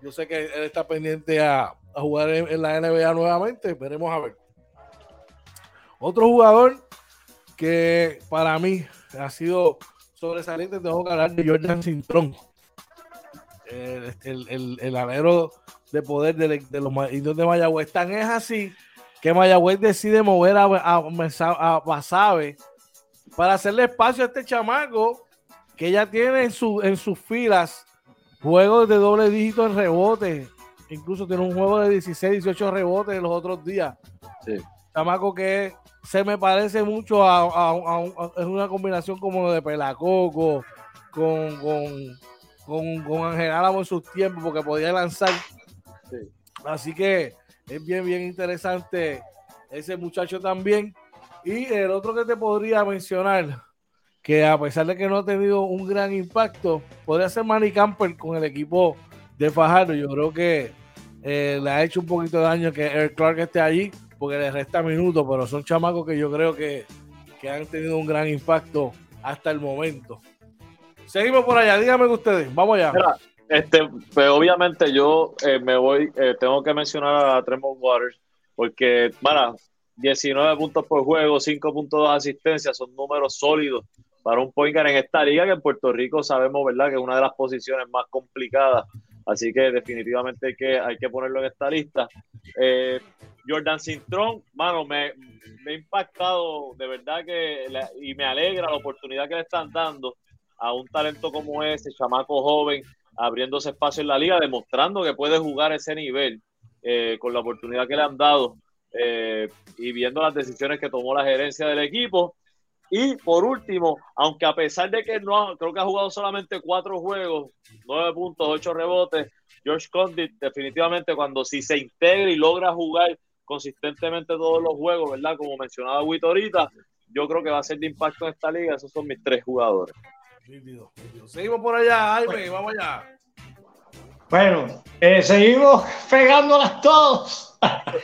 Yo sé que él está pendiente a, jugar en la NBA nuevamente. Veremos a ver. Otro jugador que para mí ha sido sobresaliente, tengo que hablar de Jordan Cintrón, el, el, el, alero de poder de, los indios de Mayagüez. Tan es así que Mayagüez decide mover a, a, Basabe para hacerle espacio a este chamaco que ya tiene en, su, en sus filas juegos de doble dígito en rebote. Incluso tiene un juego de 16, 18 rebotes los otros días. Sí. Chamaco que se me parece mucho a, es una combinación como de Pelacoco con, con, con, con Ángel Álamo en sus tiempos porque podía lanzar. Así que es bien, bien interesante ese muchacho también. Y el otro que te podría mencionar, que a pesar de que no ha tenido un gran impacto, podría ser Manny Camper con el equipo de Fajardo. Yo creo que eh, le ha hecho un poquito de daño que Eric Clark esté allí, porque le resta minutos, pero son chamacos que yo creo que, han tenido un gran impacto hasta el momento. Seguimos por allá, díganme ustedes, vamos allá. este, pues obviamente yo eh, me voy, eh, tengo que mencionar a Tremont Waters, porque, para 19 puntos por juego, 5.2 asistencias, son números sólidos para un point en esta liga que en Puerto Rico sabemos, ¿verdad?, que es una de las posiciones más complicadas. Así que definitivamente hay que, hay que ponerlo en esta lista. Eh, Jordan Cintrón, mano, me, me, ha impactado de verdad que y me alegra la oportunidad que le están dando a un talento como ese, chamaco joven, abriéndose espacio en la liga, demostrando que puede jugar ese nivel eh, con la oportunidad que le han dado eh, y viendo las decisiones que tomó la gerencia del equipo. Y por último, aunque a pesar de que no creo que ha jugado solamente cuatro juegos, nueve puntos, ocho rebotes, George Condit definitivamente cuando si se integra y logra jugar consistentemente todos los juegos, ¿verdad? Como mencionaba Wito ahorita, yo creo que va a ser de impacto en esta liga. Esos son mis tres jugadores. Seguimos por allá, Jaime, vamos allá. Bueno, eh, seguimos *laughs* pegándolas todos.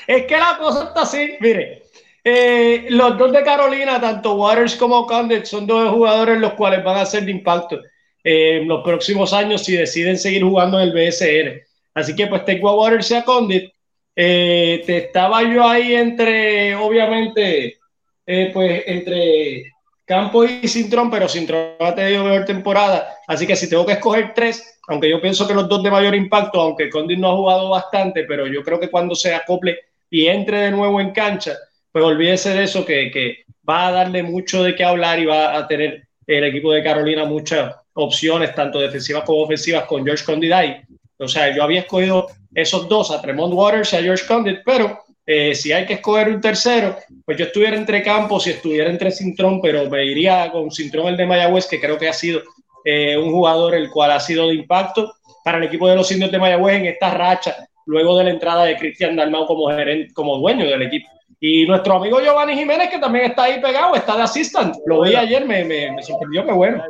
es que la cosa está así, mire. Eh, los dos de Carolina, tanto Waters como Condit, son dos jugadores los cuales van a ser de impacto eh, en los próximos años si deciden seguir jugando en el BSN. Así que pues tengo a Waters y a Condit. Eh, te estaba yo ahí entre, obviamente, pues entre Campo y Sintrón, pero Sintrón ha tenido mejor temporada. Así que si tengo que escoger tres, aunque yo pienso que los dos de mayor impacto, aunque Condit no ha jugado bastante, pero yo creo que cuando se acople y entre de nuevo en cancha, pues olvídese de eso, que, va a darle mucho de qué hablar y va a tener el equipo de Carolina muchas opciones, tanto defensivas como ofensivas, con George Condit ahí. O sea, yo había escogido esos dos, a Tremont Waters y a George Condit, pero eh, si hay que escoger un tercero, pues yo estuviera entre Campos y estuviera entre Cintrón, pero me iría con Cintrón el de Mayagüez, que creo que ha sido eh, un jugador el cual ha sido de impacto para el equipo de los indios de Mayagüez en esta racha, luego de la entrada de Cristian Dalmau como, gerente, como dueño del equipo. Y nuestro amigo Giovanni Jiménez, que también está ahí pegado, está de assistant. Lo vi ayer, me, me, me sorprendió, qué bueno.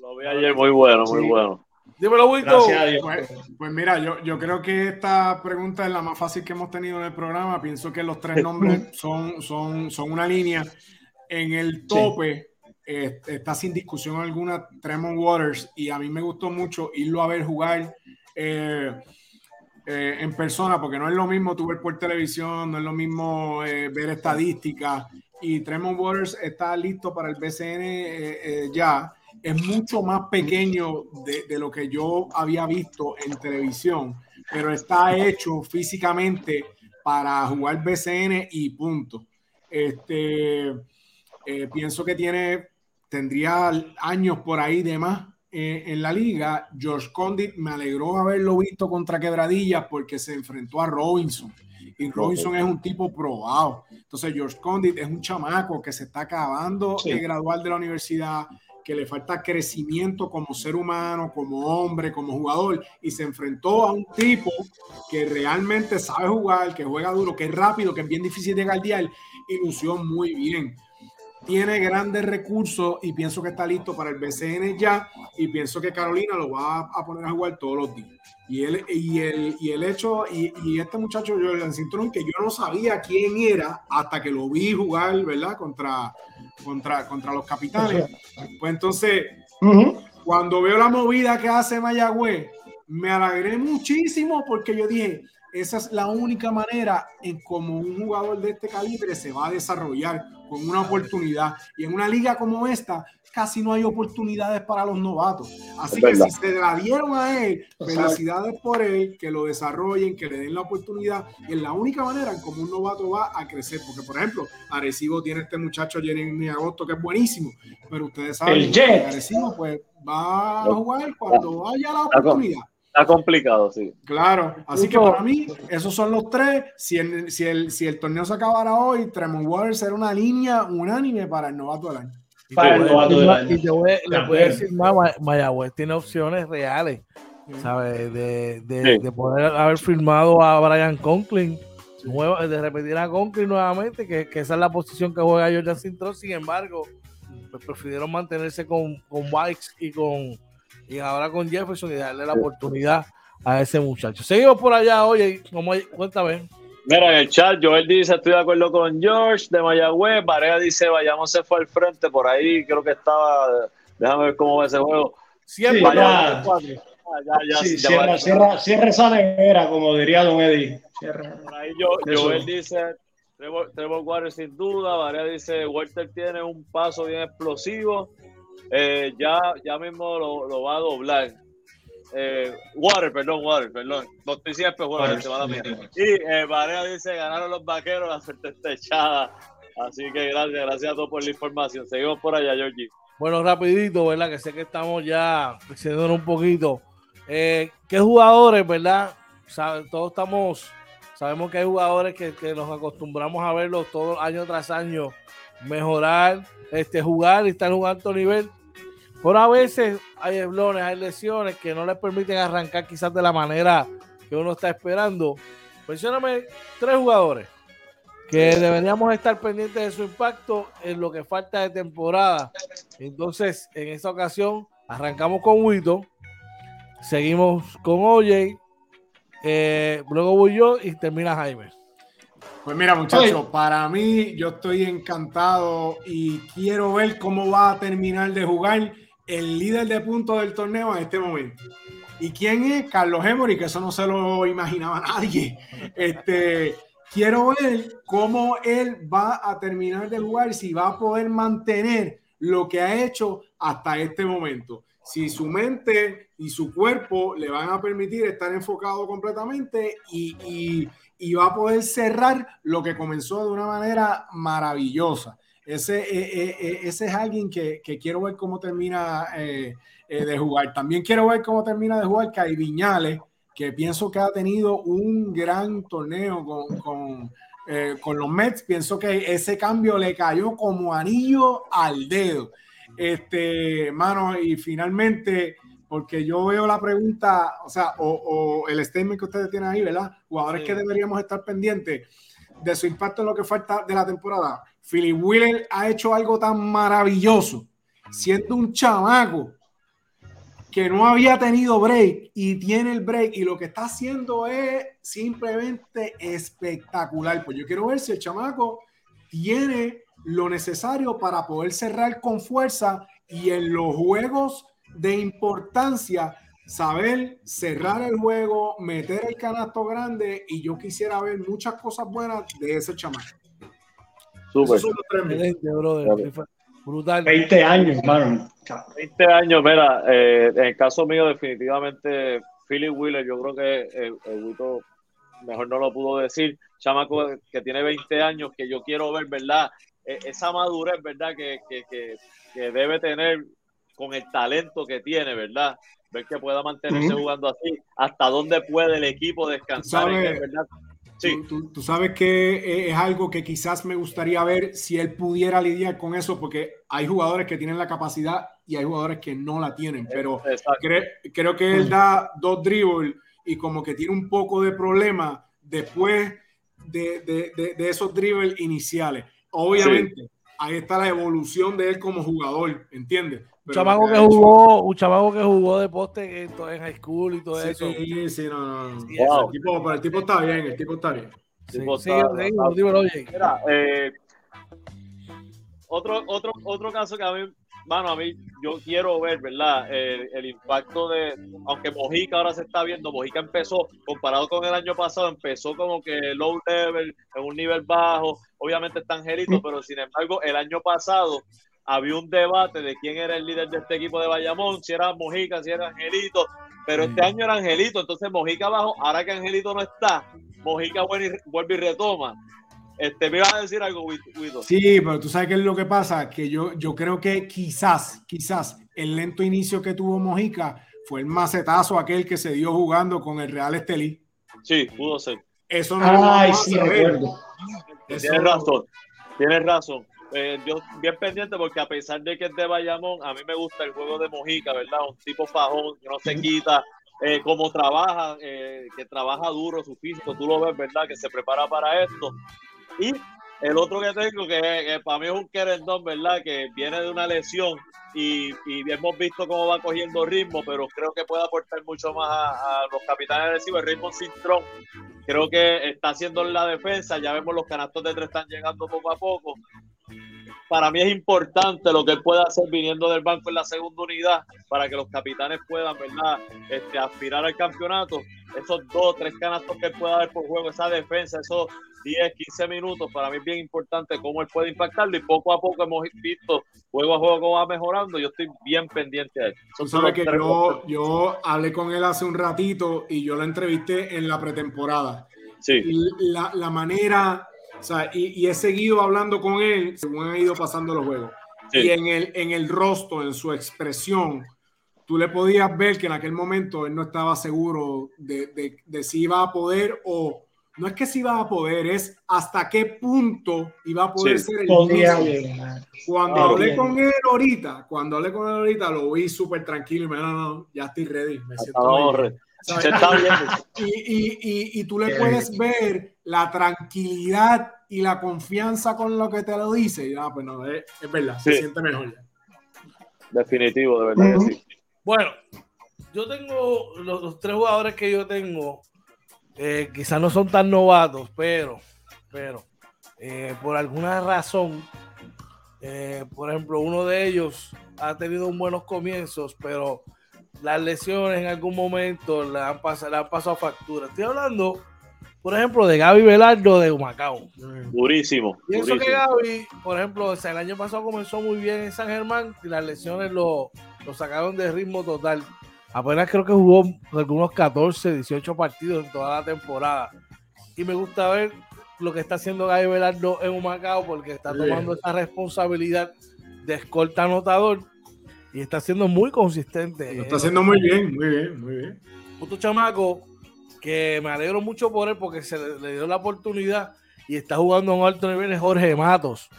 Lo vi ayer, muy bueno, muy bueno. Dímelo, Wito. Pues, pues, mira, yo, yo creo que esta pregunta es la más fácil que hemos tenido en el programa. Pienso que los tres nombres son, son, son una línea. En el tope eh, está sin discusión alguna Tremont Waters y a mí me gustó mucho irlo a ver jugar. Eh, eh, en persona, porque no es lo mismo tú ver por televisión, no es lo mismo eh, ver estadísticas. Y Tremont Waters está listo para el BCN eh, ya. Es mucho más pequeño de, de, lo que yo había visto en televisión, pero está hecho físicamente para jugar BCN y punto. Este, pienso que tiene, tendría años por ahí de más eh, en la liga, George Condit me alegró haberlo visto contra Quebradillas porque se enfrentó a Robinson. Y Robinson es un tipo probado. Entonces, George Condit es un chamaco que se está acabando de graduar de la universidad, que le falta crecimiento como ser humano, como hombre, como jugador, y se enfrentó a un tipo que realmente sabe jugar, que juega duro, que es rápido, que es bien difícil de guardiar, y lució muy bien tiene grandes recursos y pienso que está listo para el BCN ya y pienso que Carolina lo va a poner a jugar todos los días. Y él y el, y el hecho, y, y este muchacho Jordan Cinturón, que yo no sabía quién era hasta que lo vi jugar, ¿verdad? Contra, contra, contra los capitanes. Pues entonces, cuando veo la movida que hace Mayagüez, me alegré muchísimo porque yo dije, esa es la única manera en como un jugador de este calibre se va a desarrollar con una oportunidad. Y en una liga como esta, casi no hay oportunidades para los novatos. Así que si se la dieron a él, felicidades por él, que lo desarrollen, que le den la oportunidad. Y es la única manera en como un novato va a crecer. Porque, por ejemplo, Arecibo tiene este muchacho Jeremy Agosto que es buenísimo, pero ustedes saben que Arecibo pues va a jugar cuando haya la oportunidad. Está complicado, sí. Claro, así que para mí, esos son los tres. Si el, si el, si el torneo se acabara hoy, Tremont Waters será una línea unánime para el novato del año. Para el novato del año. Y yo voy, le voy a decir más, Mayagüez tiene opciones reales, ¿sabes? De, de, sí. de, poder haber firmado a Brian Conklin, de repetir a Conklin nuevamente, que, que, esa es la posición que juega Jordan Cintrón. Sin embargo, pues prefirieron mantenerse con, con Bikes y con y ahora con Jefferson y darle la oportunidad a ese muchacho. Seguimos por allá, oye, ¿cómo, cuéntame. Mira, en el chat, Joel dice, estoy de acuerdo con George de Mayagüez, Varea dice, vayamos se fue al frente, por ahí creo que estaba, déjame ver cómo va ese juego. Siempre sí, ya, ya, ya, sí, cierra, cierra, cierra, esa nevera, como diría Don Eddie. Cierra. Por ahí yo, Joel dice, Trevor, Trevor sin duda, Varea dice, Walter tiene un paso bien explosivo, eh, ya, ya mismo lo, lo, va a doblar. Eh, Water, perdón, Water, perdón. No estoy siempre Water, se va a Y eh, Varea dice: ganaron los vaqueros, la suerte está echada. Así que gracias, gracias a todos por la información. Seguimos por allá, Georgie. Bueno, rapidito, ¿verdad? Que sé que estamos ya excediendo un poquito. Eh, ¿Qué jugadores, verdad? Sabe, todos estamos, sabemos que hay jugadores que, que, nos acostumbramos a verlos todos año tras año mejorar, este, jugar y estar en un alto nivel. Pero a veces hay eblones, hay lesiones que no les permiten arrancar quizás de la manera que uno está esperando. Mencióname tres jugadores que deberíamos estar pendientes de su impacto en lo que falta de temporada. Entonces, en esta ocasión, arrancamos con Wito, seguimos con OJ, eh, luego voy yo y termina Jaime. Pues mira, muchachos, para mí yo estoy encantado y quiero ver cómo va a terminar de jugar el líder de puntos del torneo en este momento. ¿Y quién es? Carlos Emory, que eso no se lo imaginaba nadie. Este, quiero ver cómo él va a terminar de jugar, si va a poder mantener lo que ha hecho hasta este momento. Si su mente y su cuerpo le van a permitir estar enfocado completamente y, va a poder cerrar lo que comenzó de una manera maravillosa. Ese, eh, eh, eh, es alguien que, quiero ver cómo termina de jugar. También quiero ver cómo termina de jugar Kai Viñales que pienso que ha tenido un gran torneo con, eh, con, los Mets. Pienso que ese cambio le cayó como anillo al dedo. Este, mano, y finalmente, porque yo veo la pregunta, o sea, o, el statement que ustedes tienen ahí, ¿verdad? Jugadores que deberíamos estar pendientes de su impacto en lo que falta de la temporada. Philip Wheeler ha hecho algo tan maravilloso, siendo un chamaco que no había tenido break y tiene el break y lo que está haciendo es simplemente espectacular. Pues yo quiero ver si el chamaco tiene lo necesario para poder cerrar con fuerza y en los juegos de importancia saber cerrar el juego, meter el canasto grande y yo quisiera ver muchas cosas buenas de ese chamaco. Súper. Brutal. 20 años, hermano. 20 años, mira, eh, en el caso mío, definitivamente, Philip Wheeler, yo creo que el, el mejor no lo pudo decir. Chamaco que tiene 20 años, que yo quiero ver, ¿verdad? E, esa madurez, ¿verdad? Que, que, que, que, debe tener con el talento que tiene, ¿verdad? Ver que pueda mantenerse jugando así. Hasta dónde puede el equipo descansar, ¿verdad? Sí. Tú, sabes que es algo que quizás me gustaría ver si él pudiera lidiar con eso, porque hay jugadores que tienen la capacidad y hay jugadores que no la tienen, pero creo que él da dos dribbles y como que tiene un poco de problema después de, de, de, esos dribbles iniciales. Obviamente, ahí está la evolución de él como jugador, ¿entiendes? Un chamaco que jugó, un chamaco que jugó de poste en, high school y todo eso. Sí, sí, no, no. el tipo, pero el tipo está bien, el tipo está bien. Sí, sí, Mira, eh, otro, otro, otro caso que a mí, bueno, a mí yo quiero ver, ¿verdad? El, el, impacto de, aunque Mojica ahora se está viendo, Mojica empezó, comparado con el año pasado, empezó como que low level, en un nivel bajo, obviamente está Angelito, pero sin embargo, el año pasado había un debate de quién era el líder de este equipo de Bayamón, si era Mojica, si era Angelito, pero este año era Angelito, entonces Mojica abajo, ahora que Angelito no está, Mojica vuelve y retoma. Este, me iba a decir algo, Guido. Sí, pero tú sabes qué es lo que pasa, que yo, yo creo que quizás, quizás el lento inicio que tuvo Mojica fue el macetazo aquel que se dio jugando con el Real Estelí. Sí, pudo ser. Eso no Ay, sí, recuerdo. Tienes razón, tienes razón. Eh, yo bien pendiente porque a pesar de que es de Bayamón, a mí me gusta el juego de Mojica, ¿verdad? Un tipo fajón que no se quita, eh, como trabaja, eh, que trabaja duro su físico, tú lo ves, ¿verdad? Que se prepara para esto. Y el otro que tengo, que, para mí es un querendón, ¿verdad? Que viene de una lesión y, y, hemos visto cómo va cogiendo ritmo, pero creo que puede aportar mucho más a, los capitanes agresivos. El Raymond Cintrón creo que está haciendo la defensa, ya vemos los canastos de tres están llegando poco a poco para mí es importante lo que él pueda hacer viniendo del banco en la segunda unidad para que los capitanes puedan, ¿verdad? Este, aspirar al campeonato. Esos dos, tres canastos que él pueda dar por juego, esa defensa, esos 10, 15 minutos, para mí es bien importante cómo él puede impactarlo y poco a poco hemos visto juego a juego cómo va mejorando. Yo estoy bien pendiente de eso. que yo, yo hablé con él hace un ratito y yo lo entrevisté en la pretemporada. Sí. la, la manera y, he seguido hablando con él según han ido pasando los juegos. Y en el, en el rostro, en su expresión, tú le podías ver que en aquel momento él no estaba seguro de, de, si iba a poder o, no es que si iba a poder, es hasta qué punto iba a poder ser el mismo. Cuando hablé con él ahorita, cuando hablé con él ahorita, lo vi súper tranquilo y me dijo, no, no, ya estoy ready, me siento Se está *laughs* y, y, y, y, tú le puedes ver la tranquilidad y la confianza con lo que te lo dice. Y ah, pues no, es, es verdad, se siente mejor ya. Definitivo, de verdad que sí. Bueno, yo tengo los, tres jugadores que yo tengo, eh, quizás no son tan novatos, pero, pero eh, por alguna razón, eh, por ejemplo, uno de ellos ha tenido un buenos comienzos, pero las lesiones en algún momento le han pasado, le han pasado factura. Estoy hablando por ejemplo, de Gaby Velardo de Humacao. Durísimo. Pienso que Gaby, por ejemplo, el año pasado comenzó muy bien en San Germán y las lesiones lo, lo sacaron de ritmo total. Apenas creo que jugó algunos 14, 18 partidos en toda la temporada. Y me gusta ver lo que está haciendo Gaby Velardo en Humacao porque está tomando esa responsabilidad de escolta anotador y está siendo muy consistente. Lo está haciendo muy bien, muy bien, muy bien. Puto chamaco que me alegro mucho por él porque se le, dio la oportunidad y está jugando a un alto nivel es Jorge Matos.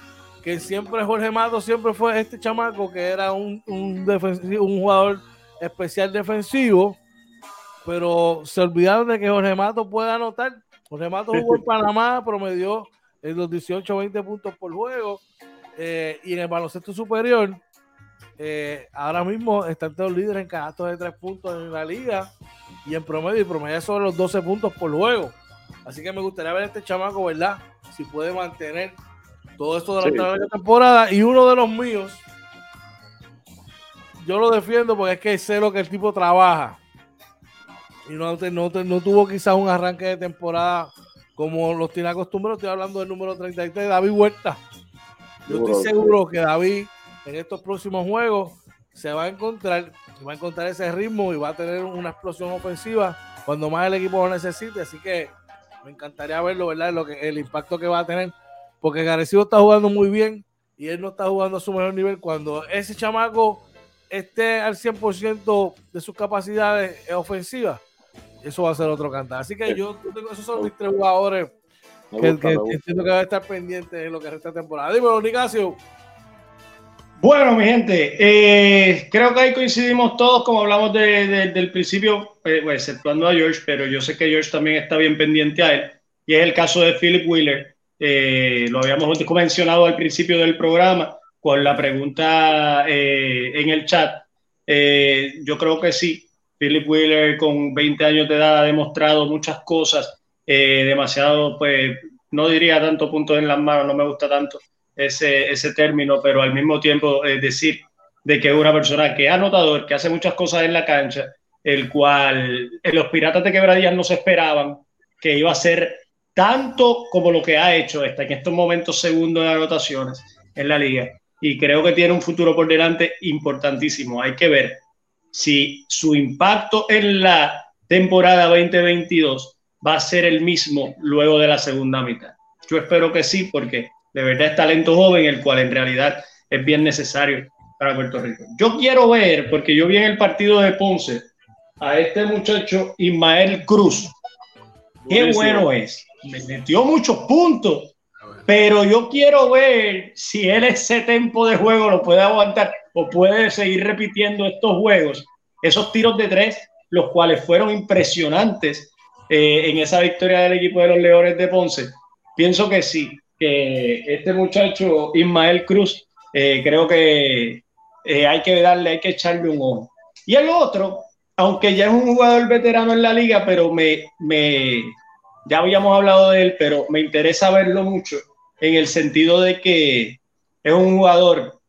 Que siempre Jorge Matos siempre fue este chamaco que era un, un, un jugador especial defensivo, pero se olvidaron de que Jorge Matos puede anotar. Jorge Matos jugó en *laughs* Panamá, promedió en los 18 20 puntos por juego. Eh, y en el baloncesto superior, eh, ahora mismo está entre los líderes en canastos de tres puntos en la liga y en promedio, y promedio sobre los 12 puntos por juego. Así que me gustaría ver a este chamaco, ¿verdad? Si puede mantener todo esto durante la temporada. Y uno de los míos, yo lo defiendo porque es que sé lo que el tipo trabaja. Y no, no, no tuvo quizás un arranque de temporada como los tiene acostumbrados. Estoy hablando del número 33, David Huerta. Yo estoy seguro que David en estos próximos juegos se va a encontrar va a encontrar ese ritmo y va a tener una explosión ofensiva cuando más el equipo lo necesite. Así que me encantaría verlo, ¿verdad? Lo que, el impacto que va a tener. Porque Garecido está jugando muy bien y él no está jugando a su mejor nivel. Cuando ese chamaco esté al 100% de sus capacidades ofensivas, eso va a ser otro cantar. Así que yo tengo, esos son mis tres jugadores que, entiendo que va a estar pendiente en lo que resta temporada. Dímelo, Nicasio. Bueno, mi gente, eh, creo que ahí coincidimos todos, como hablamos del principio, eh, pues, exceptuando a George, pero yo sé que George también está bien pendiente a él, y es el caso de Philip Wheeler. Eh, lo habíamos mencionado al principio del programa con la pregunta en el chat. yo creo que sí, Philip Wheeler con 20 años de edad ha demostrado muchas cosas, demasiado, pues, no diría tanto puntos en las manos, no me gusta tanto ese, ese término, pero al mismo tiempo es decir de que es una persona que es anotador, que hace muchas cosas en la cancha, el cual en los Piratas de Quebradillas no se esperaban que iba a ser tanto como lo que ha hecho hasta en estos momentos segundo de anotaciones en la liga. Y creo que tiene un futuro por delante importantísimo. Hay que ver si su impacto en la temporada 2022 va a ser el mismo luego de la segunda mitad. Yo espero que sí, porque de verdad es talento joven, el cual en realidad es bien necesario para Puerto Rico. Yo quiero ver, porque yo vi en el partido de Ponce a este muchacho Ismael Cruz. Qué bueno es. Me metió muchos puntos, pero yo quiero ver si él ese tempo de juego lo puede aguantar o puede seguir repitiendo estos juegos, esos tiros de tres, los cuales fueron impresionantes eh, en esa victoria del equipo de los Leones de Ponce. Pienso que sí que este muchacho Ismael Cruz, eh, creo que eh, hay que darle, hay que echarle un ojo. Y el otro, aunque ya es un jugador veterano en la liga, pero me, me, ya habíamos hablado de él, pero me interesa verlo mucho en el sentido de que es un jugador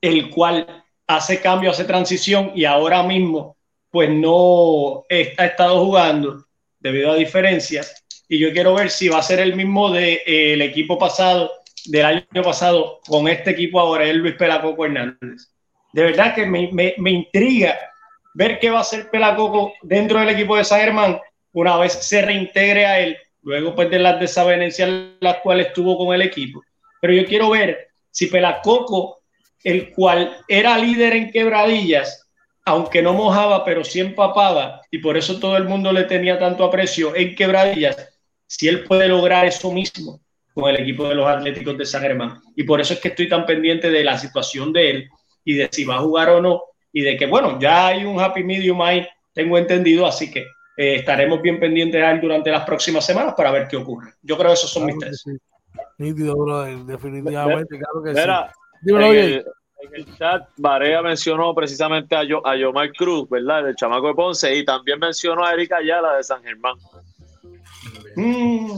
el cual hace cambio, hace transición y ahora mismo pues no ha estado jugando debido a diferencias y yo quiero ver si va a ser el mismo del de, eh, equipo pasado, del año pasado, con este equipo ahora, el Luis Pelacoco Hernández. De verdad que me, me, me, intriga ver qué va a hacer Pelacoco dentro del equipo de San Germán una vez se reintegre a él, luego pues de las desavenencias las cuales estuvo con el equipo. Pero yo quiero ver si Pelacoco, el cual era líder en quebradillas, aunque no mojaba, pero sí empapaba, y por eso todo el mundo le tenía tanto aprecio en quebradillas, si él puede lograr eso mismo con el equipo de los Atléticos de San Germán. Y por eso es que estoy tan pendiente de la situación de él y de si va a jugar o no. Y de que, bueno, ya hay un happy medium ahí, tengo entendido, así que eh, estaremos bien pendientes a él durante las próximas semanas para ver qué ocurre. Yo creo que esos son mis tres. definitivamente, claro que sí. En el chat, Barea mencionó precisamente a, Yo, a Yomar Cruz, ¿verdad? El chamaco de Ponce, y también mencionó a Erika Ayala de San Germán. Mm,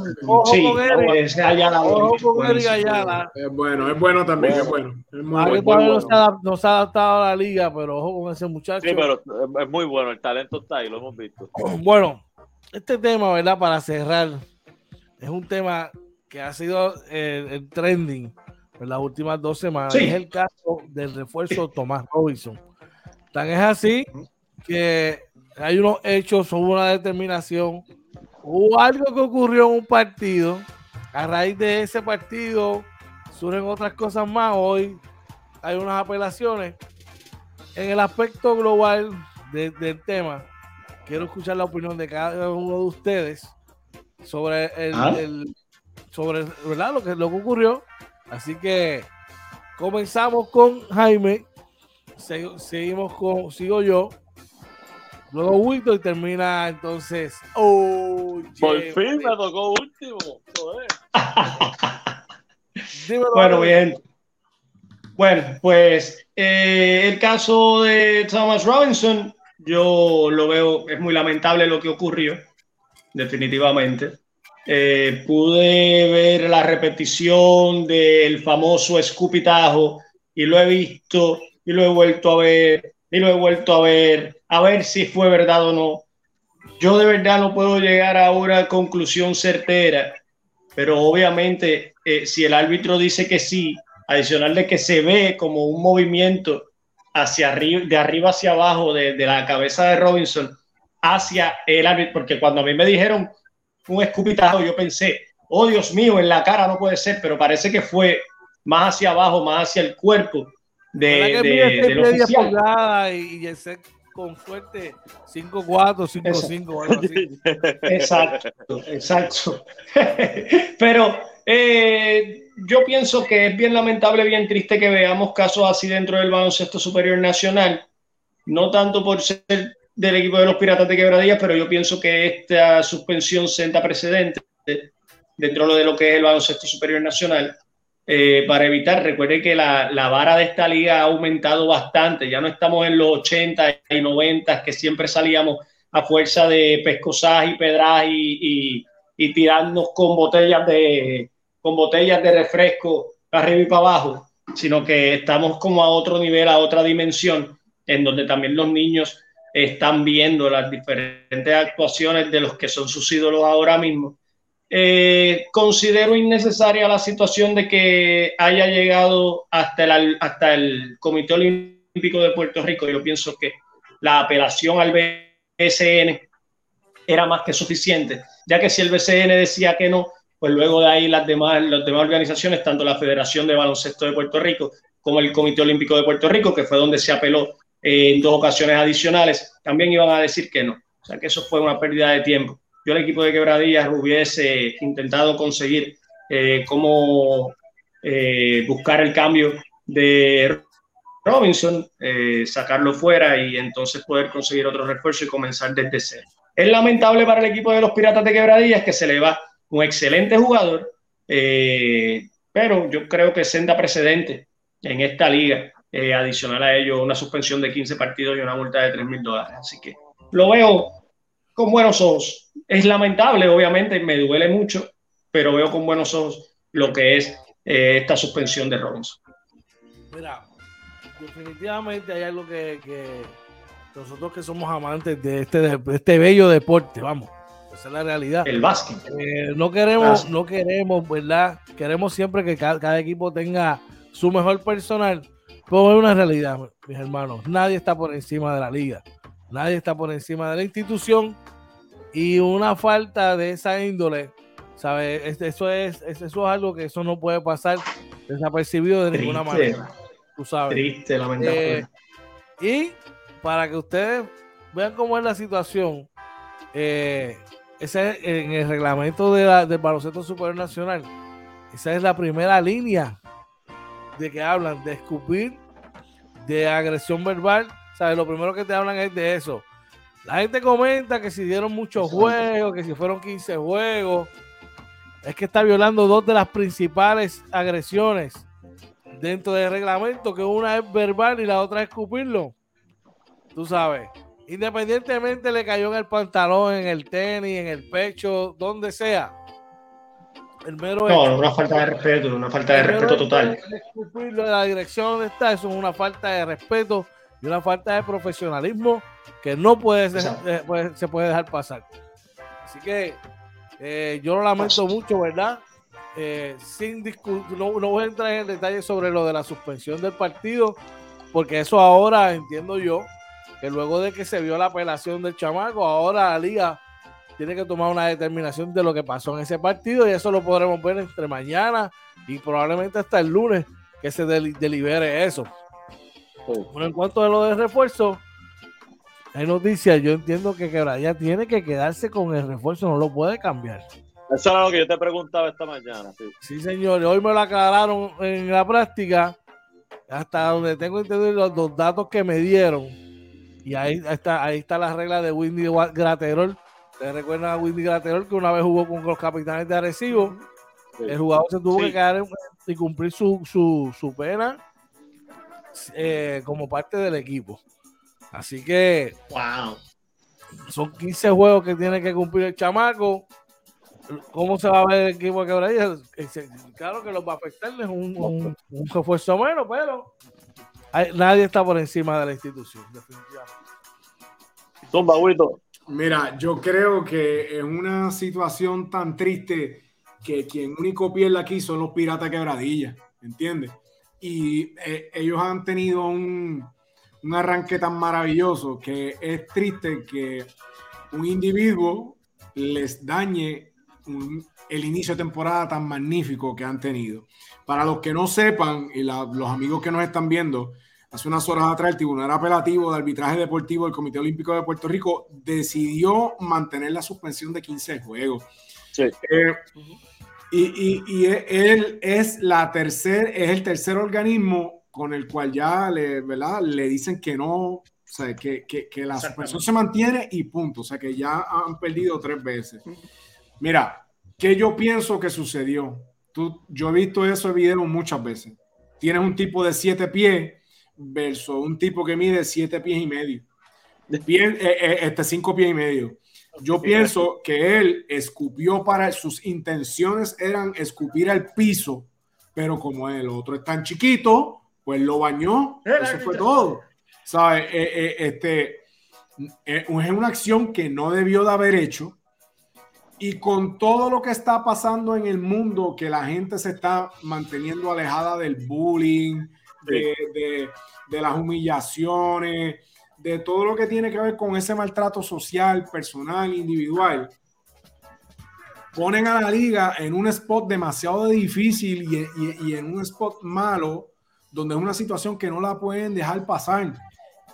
sí, es Ayala. Es bueno, es bueno también, es bueno. Es muy, bueno. No, se ha, adaptado a la liga, pero ojo con ese muchacho. Sí, pero es muy bueno, el talento está ahí, lo hemos visto. Bueno, este tema, ¿verdad? Para cerrar, es un tema que ha sido el, el trending en las últimas dos semanas. Es el caso del refuerzo Tomás Robinson. Tan es así que hay unos hechos, hubo una determinación, hubo algo que ocurrió en un partido. A raíz de ese partido surgen otras cosas más. Hoy hay unas apelaciones. En el aspecto global del tema, quiero escuchar la opinión de cada uno de ustedes sobre el, ah. sobre ¿verdad? Lo, que, lo que ocurrió Así que comenzamos con Jaime, seguimos con, sigo yo, luego Wilton y termina entonces. Oh, Por fin me tocó último. *laughs* bueno, bien. Bueno, pues eh, el caso de Thomas Robinson, yo lo veo, es muy lamentable lo que ocurrió, definitivamente. Eh, pude ver la repetición del famoso escupitajo y lo he visto y lo he vuelto a ver y lo he vuelto a ver a ver si fue verdad o no. Yo de verdad no puedo llegar a una conclusión certera, pero obviamente eh, si el árbitro dice que sí, adicional de que se ve como un movimiento hacia arriba, de arriba hacia abajo de, de la cabeza de Robinson hacia el árbitro, porque cuando a mí me dijeron un escupitajo, yo pensé, oh Dios mío, en la cara no puede ser, pero parece que fue más hacia abajo, más hacia el cuerpo de, de, del oficial. Y, ese con suerte 5-4, 5-5 Exacto, exacto. *laughs* pero eh, yo pienso que es bien lamentable, bien triste que veamos casos así dentro del baloncesto superior nacional, no tanto por ser del equipo de los Piratas de Quebradillas, pero yo pienso que esta suspensión senta precedente dentro de lo que es el baloncesto superior nacional eh, para evitar, recuerde que la, la, vara de esta liga ha aumentado bastante, ya no estamos en los 80 y 90 que siempre salíamos a fuerza de pescosaje y pedras y, y, tirarnos con botellas de con botellas de refresco arriba y para abajo, sino que estamos como a otro nivel, a otra dimensión, en donde también los niños están viendo las diferentes actuaciones de los que son sus ídolos ahora mismo. Eh, considero innecesaria la situación de que haya llegado hasta el, hasta el Comité Olímpico de Puerto Rico. Yo pienso que la apelación al BCN era más que suficiente, ya que si el BCN decía que no, pues luego de ahí las demás, las demás organizaciones, tanto la Federación de Baloncesto de Puerto Rico como el Comité Olímpico de Puerto Rico, que fue donde se apeló en dos ocasiones adicionales, también iban a decir que no. O sea que eso fue una pérdida de tiempo. Yo el equipo de Quebradillas hubiese intentado conseguir eh, cómo eh, buscar el cambio de Robinson, eh, sacarlo fuera y entonces poder conseguir otro refuerzo y comenzar desde cero. Es lamentable para el equipo de los Piratas de Quebradillas que se le va un excelente jugador, pero yo creo que senda precedente en esta liga adicional a ello una suspensión de 15 partidos y una multa de 3 mil dólares. Así que lo veo con buenos ojos. Es lamentable, obviamente, me duele mucho, pero veo con buenos ojos lo que es eh, esta suspensión de Robinson. Mira, definitivamente hay algo que, nosotros que somos amantes de este, de este bello deporte, vamos, esa es la realidad. El básquet. Eh, no queremos, no queremos, ¿verdad? Queremos siempre que cada equipo tenga su mejor personal, pero es una realidad, mis hermanos. Nadie está por encima de la liga. Nadie está por encima de la institución. Y una falta de esa índole, ¿sabes? Eso es, eso es algo que eso no puede pasar desapercibido de ninguna manera. Tú sabes. Triste, lamentable. Eh, y para que ustedes vean cómo es la situación, eh, ese en el reglamento de la, del baloncesto superior nacional, esa es la primera línea de que hablan de escupir, de agresión verbal. ¿Sabes? Lo primero que te hablan es de eso. La gente comenta que si dieron muchos juegos, que si fueron 15 juegos, es que está violando dos de las principales agresiones dentro del reglamento, que una es verbal y la otra es escupirlo. Tú sabes. Independientemente le cayó en el pantalón, en el tenis, en el pecho, donde sea. El mero no, una falta de respeto, una falta de respeto total. Escupirlo la dirección donde está, eso es una falta de respeto y una falta de profesionalismo que no puede eh, se puede dejar pasar. Así que eh, yo lo lamento mucho, ¿verdad? Eh, sin no, no voy a entrar en detalle sobre lo de la suspensión del partido, porque eso ahora entiendo yo que luego de que se vio la apelación del chamaco, ahora la liga tiene que tomar una determinación de lo que pasó en ese partido y eso lo podremos ver entre mañana y probablemente hasta el lunes que se delibere eso. Bueno, en cuanto a lo de refuerzo, hay noticias, yo entiendo que ya tiene que quedarse con el refuerzo, no lo puede cambiar. Eso era lo que yo te preguntaba esta mañana. Sí, sí señor, hoy me lo aclararon en la práctica, hasta donde tengo entendido los, los datos que me dieron. Y ahí está, ahí está la regla de Windy Graterol ¿Ustedes recuerdan a Windy Graterol que una vez jugó con los capitanes de Arecibo? El jugador se tuvo que quedar y cumplir su, su, pena eh, como parte del equipo. Así que wow. son 15 juegos que tiene que cumplir el chamaco. ¿Cómo se va a ver el equipo de quebradilla? Claro que los va a afectar, es un, un, un refuerzo menos, pero nadie está por encima de la institución, definitivamente. Tumba, Mira, yo creo que en una situación tan triste que quien único pierde aquí son los piratas quebradillas, ¿entiendes? Y eh, ellos han tenido un, un, arranque tan maravilloso que es triste que un individuo les dañe el inicio de temporada tan magnífico que han tenido. Para los que no sepan y los amigos que nos están viendo, hace unas horas atrás el Tribunal Apelativo de Arbitraje Deportivo del Comité Olímpico de Puerto Rico decidió mantener la suspensión de 15 juegos. Sí. Eh, y, él es la tercer, es el tercer organismo con el cual ya le, ¿verdad? le dicen que no, o sea, que, que, que la suspensión se mantiene y punto. O sea, que ya han perdido tres veces. Mira, ¿qué yo pienso que sucedió? Tú, yo he visto eso en video muchas veces. Tienes un tipo de siete pies versus un tipo que mide siete pies y medio. Bien, eh, eh, este cinco pies y medio. Yo pienso que él escupió para sus intenciones eran escupir al piso, pero como el otro es tan chiquito, pues lo bañó. Eso fue todo. ¿Sabes? Eh, este es una acción que no debió de haber hecho. Y con todo lo que está pasando en el mundo, que la gente se está manteniendo alejada del bullying, de, las humillaciones, de todo lo que tiene que ver con ese maltrato social, personal, individual, ponen a la liga en un spot demasiado difícil y, en un spot malo, donde es una situación que no la pueden dejar pasar.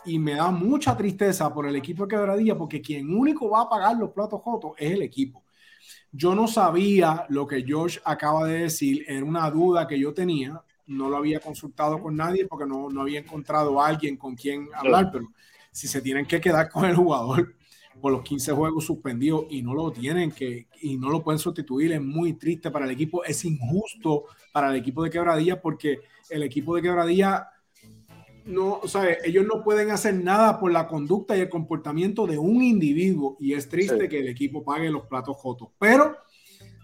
Y me da mucha tristeza por el equipo de Quebradilla, porque quien único va a pagar los platos jotos es el equipo. Yo no sabía lo que George acaba de decir, era una duda que yo tenía no lo había consultado con nadie porque no, no había encontrado a alguien con quien hablar, pero si se tienen que quedar con el jugador por los 15 juegos suspendidos y no lo tienen que y no lo pueden sustituir, es muy triste para el equipo, es injusto para el equipo de Quebradilla porque el equipo de Quebradilla no, o sea, ellos no pueden hacer nada por la conducta y el comportamiento de un individuo y es triste que el equipo pague los platos jotos. Pero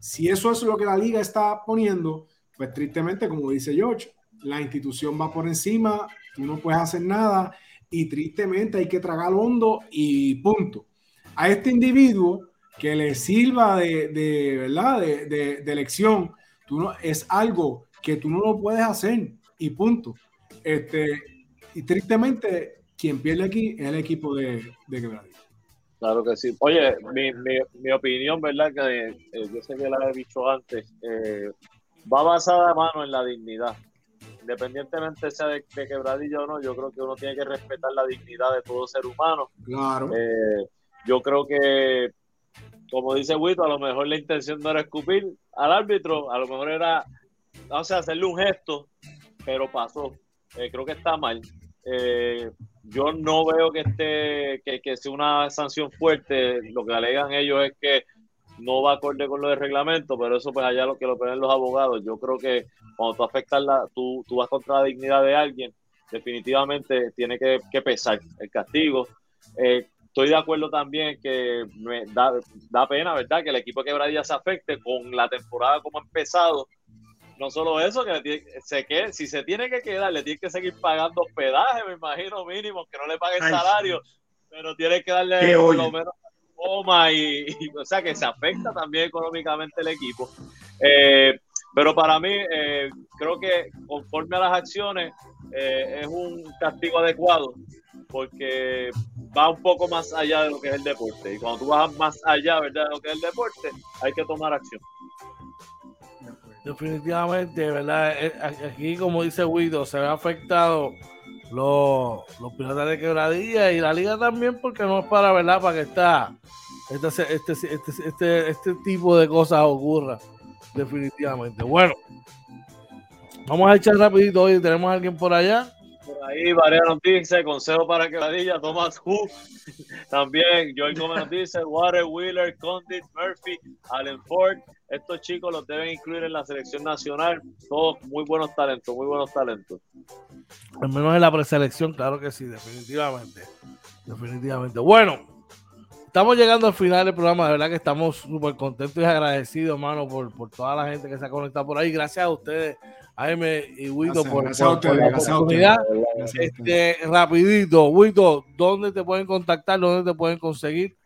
si eso es lo que la liga está poniendo, pues tristemente, como dice George, la institución va por encima, tú no puedes hacer nada y tristemente hay que tragar hondo y punto. A este individuo que le sirva de, de ¿verdad? De, de, de, tú no, es algo que tú no lo puedes hacer y punto. Este, y tristemente, quien pierde aquí es el equipo de, de. Claro que sí. Oye, mi, mi, mi opinión, ¿verdad? Que eh, yo sé que la he dicho antes. Eh, va basada mano en la dignidad. Independientemente sea de, quebradillo o no, yo creo que uno tiene que respetar la dignidad de todo ser humano. Claro. Eh, yo creo que como dice Wito, a lo mejor la intención no era escupir al árbitro, a lo mejor era, o sea, hacerle un gesto, pero pasó. Eh, creo que está mal. Eh, yo no veo que esté, que, que sea una sanción fuerte. Lo que alegan ellos es que no va acorde con lo del reglamento, pero eso pues allá lo que lo ponen los abogados. Yo creo que cuando tú afectas la, tú, tú vas contra la dignidad de alguien, definitivamente tiene que, pesar el castigo. Eh, estoy de acuerdo también que me da, da, pena, ¿verdad? Que el equipo de quebradilla se afecte con la temporada como ha empezado. No solo eso, que se que, si se tiene que quedar, le tiene que seguir pagando hospedaje, me imagino, mínimo, que no le pague el salario, pero tiene que darle por lo menos coma y, o sea que se afecta también económicamente el equipo. Eh, pero para mí, eh, creo que conforme a las acciones, eh, es un castigo adecuado porque va un poco más allá de lo que es el deporte. Y cuando tú vas más allá ¿verdad? de lo que es el deporte, hay que tomar acción. Definitivamente, ¿verdad? Aquí, como dice Guido, se ve afectado los, los piratas de quebradilla y la liga también, porque no es para, ¿verdad? Para que está este, este, este, este, este tipo de cosas ocurra. Definitivamente. Bueno, vamos a echar rapidito hoy. Tenemos a alguien por allá. Por ahí, Varea nos dice, consejo para quebradilla, Thomas Hu. *laughs* También, Joel Gómez dice, Water, Wheeler, Condit, Murphy, Allen Ford. Estos chicos los deben incluir en la selección nacional. Todos muy buenos talentos, muy buenos talentos. Al menos en la preselección, claro que sí, definitivamente. Definitivamente. Bueno, estamos llegando al final del programa. De verdad que estamos súper contentos y agradecidos, hermano, por, por toda la gente que se ha conectado por ahí. Gracias a ustedes Jaime y Wito por, gracias la oportunidad. Este, rapidito, Wito, ¿dónde te pueden contactar? ¿Dónde te pueden conseguir?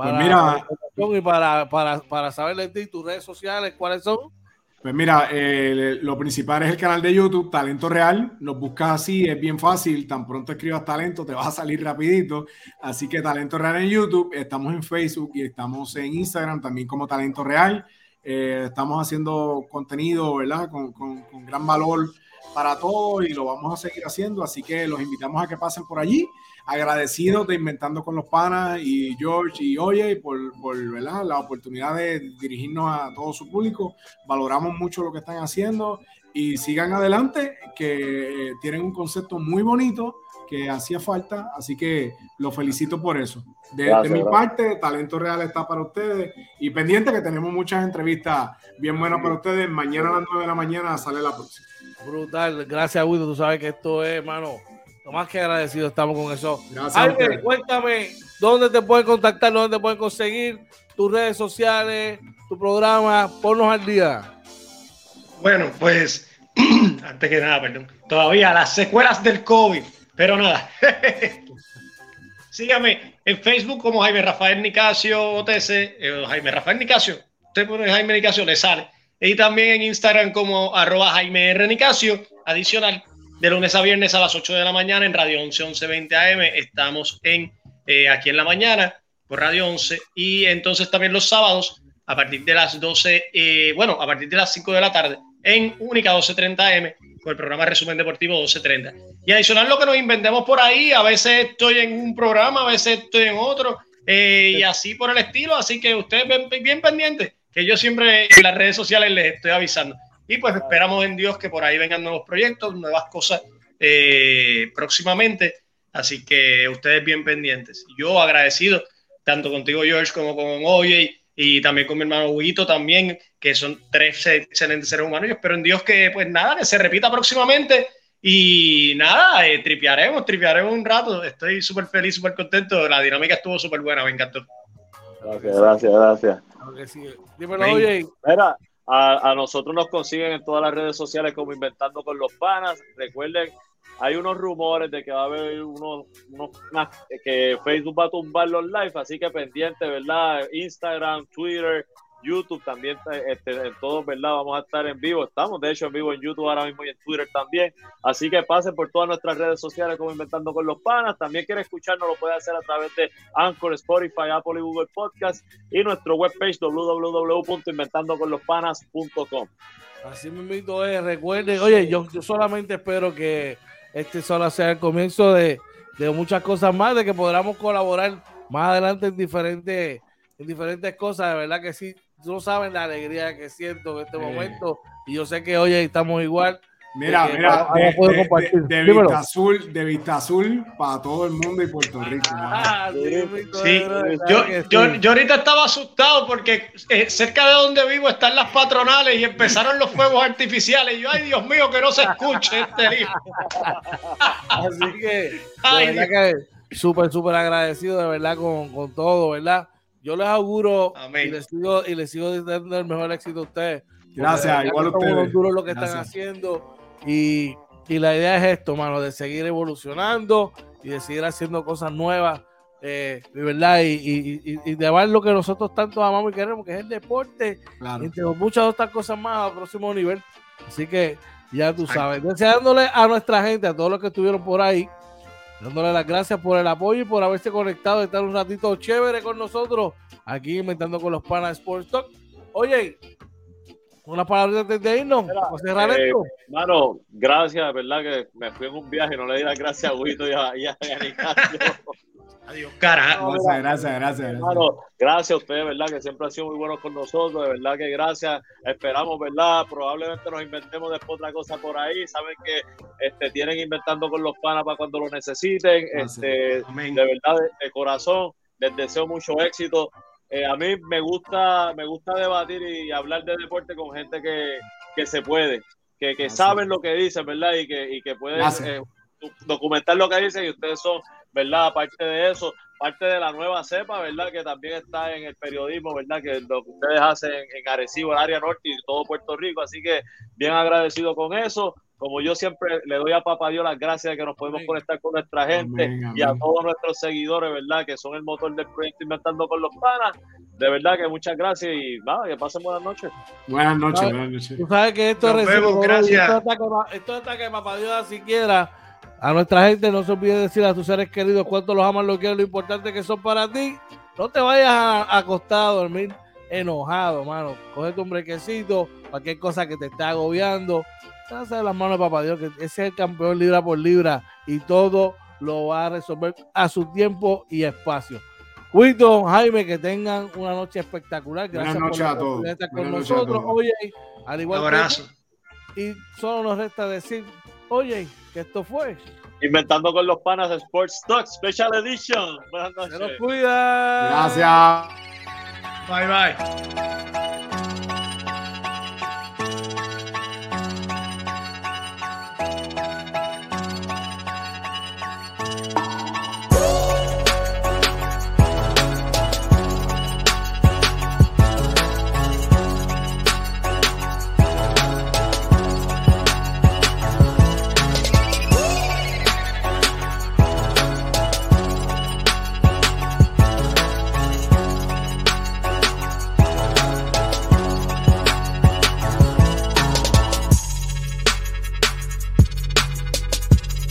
Para pues mira, y para, para, para saber de ti, tus redes sociales, ¿cuáles son? Pues mira, eh, lo principal es el canal de YouTube, Talento Real. Nos buscas así, es bien fácil. Tan pronto escribas talento, te vas a salir rapidito. Así que Talento Real en YouTube. Estamos en Facebook y estamos en Instagram también como Talento Real. Eh, estamos haciendo contenido, ¿verdad? Con, con, gran valor para todos y lo vamos a seguir haciendo. Así que los invitamos a que pasen por allí. Agradecidos de Inventando con los Panas y George y Oye por, por ¿verdad? la oportunidad de dirigirnos a todo su público. Valoramos mucho lo que están haciendo y sigan adelante, que tienen un concepto muy bonito que hacía falta, así que lo felicito por eso. De, mi parte, Talento Real está para ustedes y pendiente que tenemos muchas entrevistas bien buenas para ustedes. Mañana a las 9 de la mañana sale la próxima. Brutal, gracias Guido, tú sabes que esto es, hermano, lo más que agradecido estamos con eso. Gracias. cuéntame, ¿dónde te pueden contactar? ¿Dónde te pueden conseguir? Tus redes sociales, tu programa, ponnos al día. Bueno, pues, *clears throat* antes que nada, perdón, todavía las secuelas del COVID pero nada. *laughs* Sígame en Facebook como Jaime Rafael Nicasio OTC, eh, Jaime Rafael Nicasio. Usted pone Jaime Nicasio, le sale. Y también en Instagram como arroba Jaime R. Nicasio. Adicional, de lunes a viernes a las 8 de la mañana en Radio 11 1120 AM. Estamos en eh, aquí en la mañana por Radio 11. Y entonces también los sábados a partir de las 12, eh, bueno, a partir de las 5 de la tarde en Única 1230 AM con el programa Resumen Deportivo 1230. Y adicional lo que nos inventemos por ahí, a veces estoy en un programa, a veces estoy en otro, eh, y así por el estilo. Así que ustedes ven bien pendientes, que yo siempre en las redes sociales les estoy avisando. Y pues esperamos en Dios que por ahí vengan nuevos proyectos, nuevas cosas eh, próximamente. Así que ustedes bien pendientes. Yo agradecido tanto contigo, George, como con Oye y también con mi hermano Huguito también, que son tres excelentes seres humanos. Yo espero en Dios que, pues nada, que se repita próximamente. Y nada, eh, tripearemos, tripearemos un rato. Estoy súper feliz, súper contento. La dinámica estuvo súper buena, me encantó. Gracias, gracias, gracias. Dímelo, oye. Mira, a, a, nosotros nos consiguen en todas las redes sociales como Inventando con los Panas. Recuerden hay unos rumores de que va a haber unos, unos que Facebook va a tumbar los live, así que pendiente, ¿verdad? Instagram, Twitter, YouTube también, este, en todos, ¿verdad? Vamos a estar en vivo. Estamos, de hecho, en vivo en YouTube ahora mismo y en Twitter también. Así que pasen por todas nuestras redes sociales como Inventando con los Panas. También quiere escucharnos, lo puede hacer a través de Anchor, Spotify, Apple y Google Podcast y nuestro webpage www.inventandoconlospanas.com. Así invito, eh. recuerden, oye, yo, yo solamente espero que este solo sea el comienzo de, muchas cosas más, de que podamos colaborar más adelante en diferentes en diferentes cosas, de verdad que sí, no saben la alegría que siento en este momento. Y yo sé que hoy estamos igual. Mira, mira, de, Vista Azul, de Vista Azul para todo el mundo y Puerto Rico. Ah, sí, yo, yo, yo, ahorita estaba asustado porque eh, cerca de donde vivo están las patronales y empezaron los fuegos artificiales. Y yo, ay Dios mío, que no se escuche este Así que, súper, súper agradecido de verdad con, con, todo, ¿verdad? Yo les auguro y les sigo, y les sigo dando el mejor éxito a ustedes. Gracias, igual a ustedes. duro lo que están haciendo y, la idea es esto, mano, de seguir evolucionando y de seguir haciendo cosas nuevas, eh, de verdad, y, y, de ver lo que nosotros tanto amamos y queremos, que es el deporte, y entre muchas otras cosas más al próximo nivel. Así que ya tú sabes, deseándole a nuestra gente, a todos los que estuvieron por ahí, dándole las gracias por el apoyo y por haberse conectado, estar un ratito chévere con nosotros aquí inventando con los panas Sports Talk. Oye, una palabra antes de irnos, cerrar eh, Mano, gracias, verdad que me fui en un viaje, no le di las gracias a Huito y a, y a, *laughs* Adiós, cara. gracias, gracias, gracias. gracias a ustedes, ¿verdad? Que siempre han sido muy buenos con nosotros, de verdad que gracias. Esperamos, ¿verdad? Probablemente nos inventemos después otra cosa por ahí. Saben que este, tienen inventando con los panas para cuando lo necesiten. Este, de verdad, de corazón, les deseo mucho éxito. Eh, a mí me gusta, me gusta debatir y hablar de deporte con gente que, se puede, que, que saben lo que dicen, ¿verdad? Y que, y que pueden eh, documentar lo que dicen y ustedes son, ¿verdad? Aparte de eso, parte de la nueva cepa, ¿verdad? Que también está en el periodismo, ¿verdad? Que lo que ustedes hacen en Arecibo, el área norte y todo Puerto Rico. Así que bien agradecido con eso como yo siempre le doy a Papá Dios las gracias de que nos podemos conectar con nuestra gente y a todos nuestros seguidores, ¿verdad? Que son el motor del proyecto Inventando con los Panas. De verdad que muchas gracias y nada, que pasen buenas noches. Buenas noches, buenas noches. Tú sabes que esto es gracias. Esto está que Papá Dios siquiera a nuestra gente no se olvide decir a tus seres queridos cuánto los aman, lo quieren, lo importante que son para ti. No te vayas a acostar a dormir enojado, mano. Coge tu brequecito, cualquier cosa que te esté agobiando de las manos de papá Dios, que ese es el campeón libra por libra y todo lo va a resolver a su tiempo y espacio. Cuito, Jaime, que tengan una noche espectacular. Gracias por a todos. estar con nosotros. Oye, al igual abrazo. y solo nos resta decir, oye, que esto fue. Inventando con los panas Sports Talk Special Edition. Buenas noches. Se cuida. Gracias. Bye bye.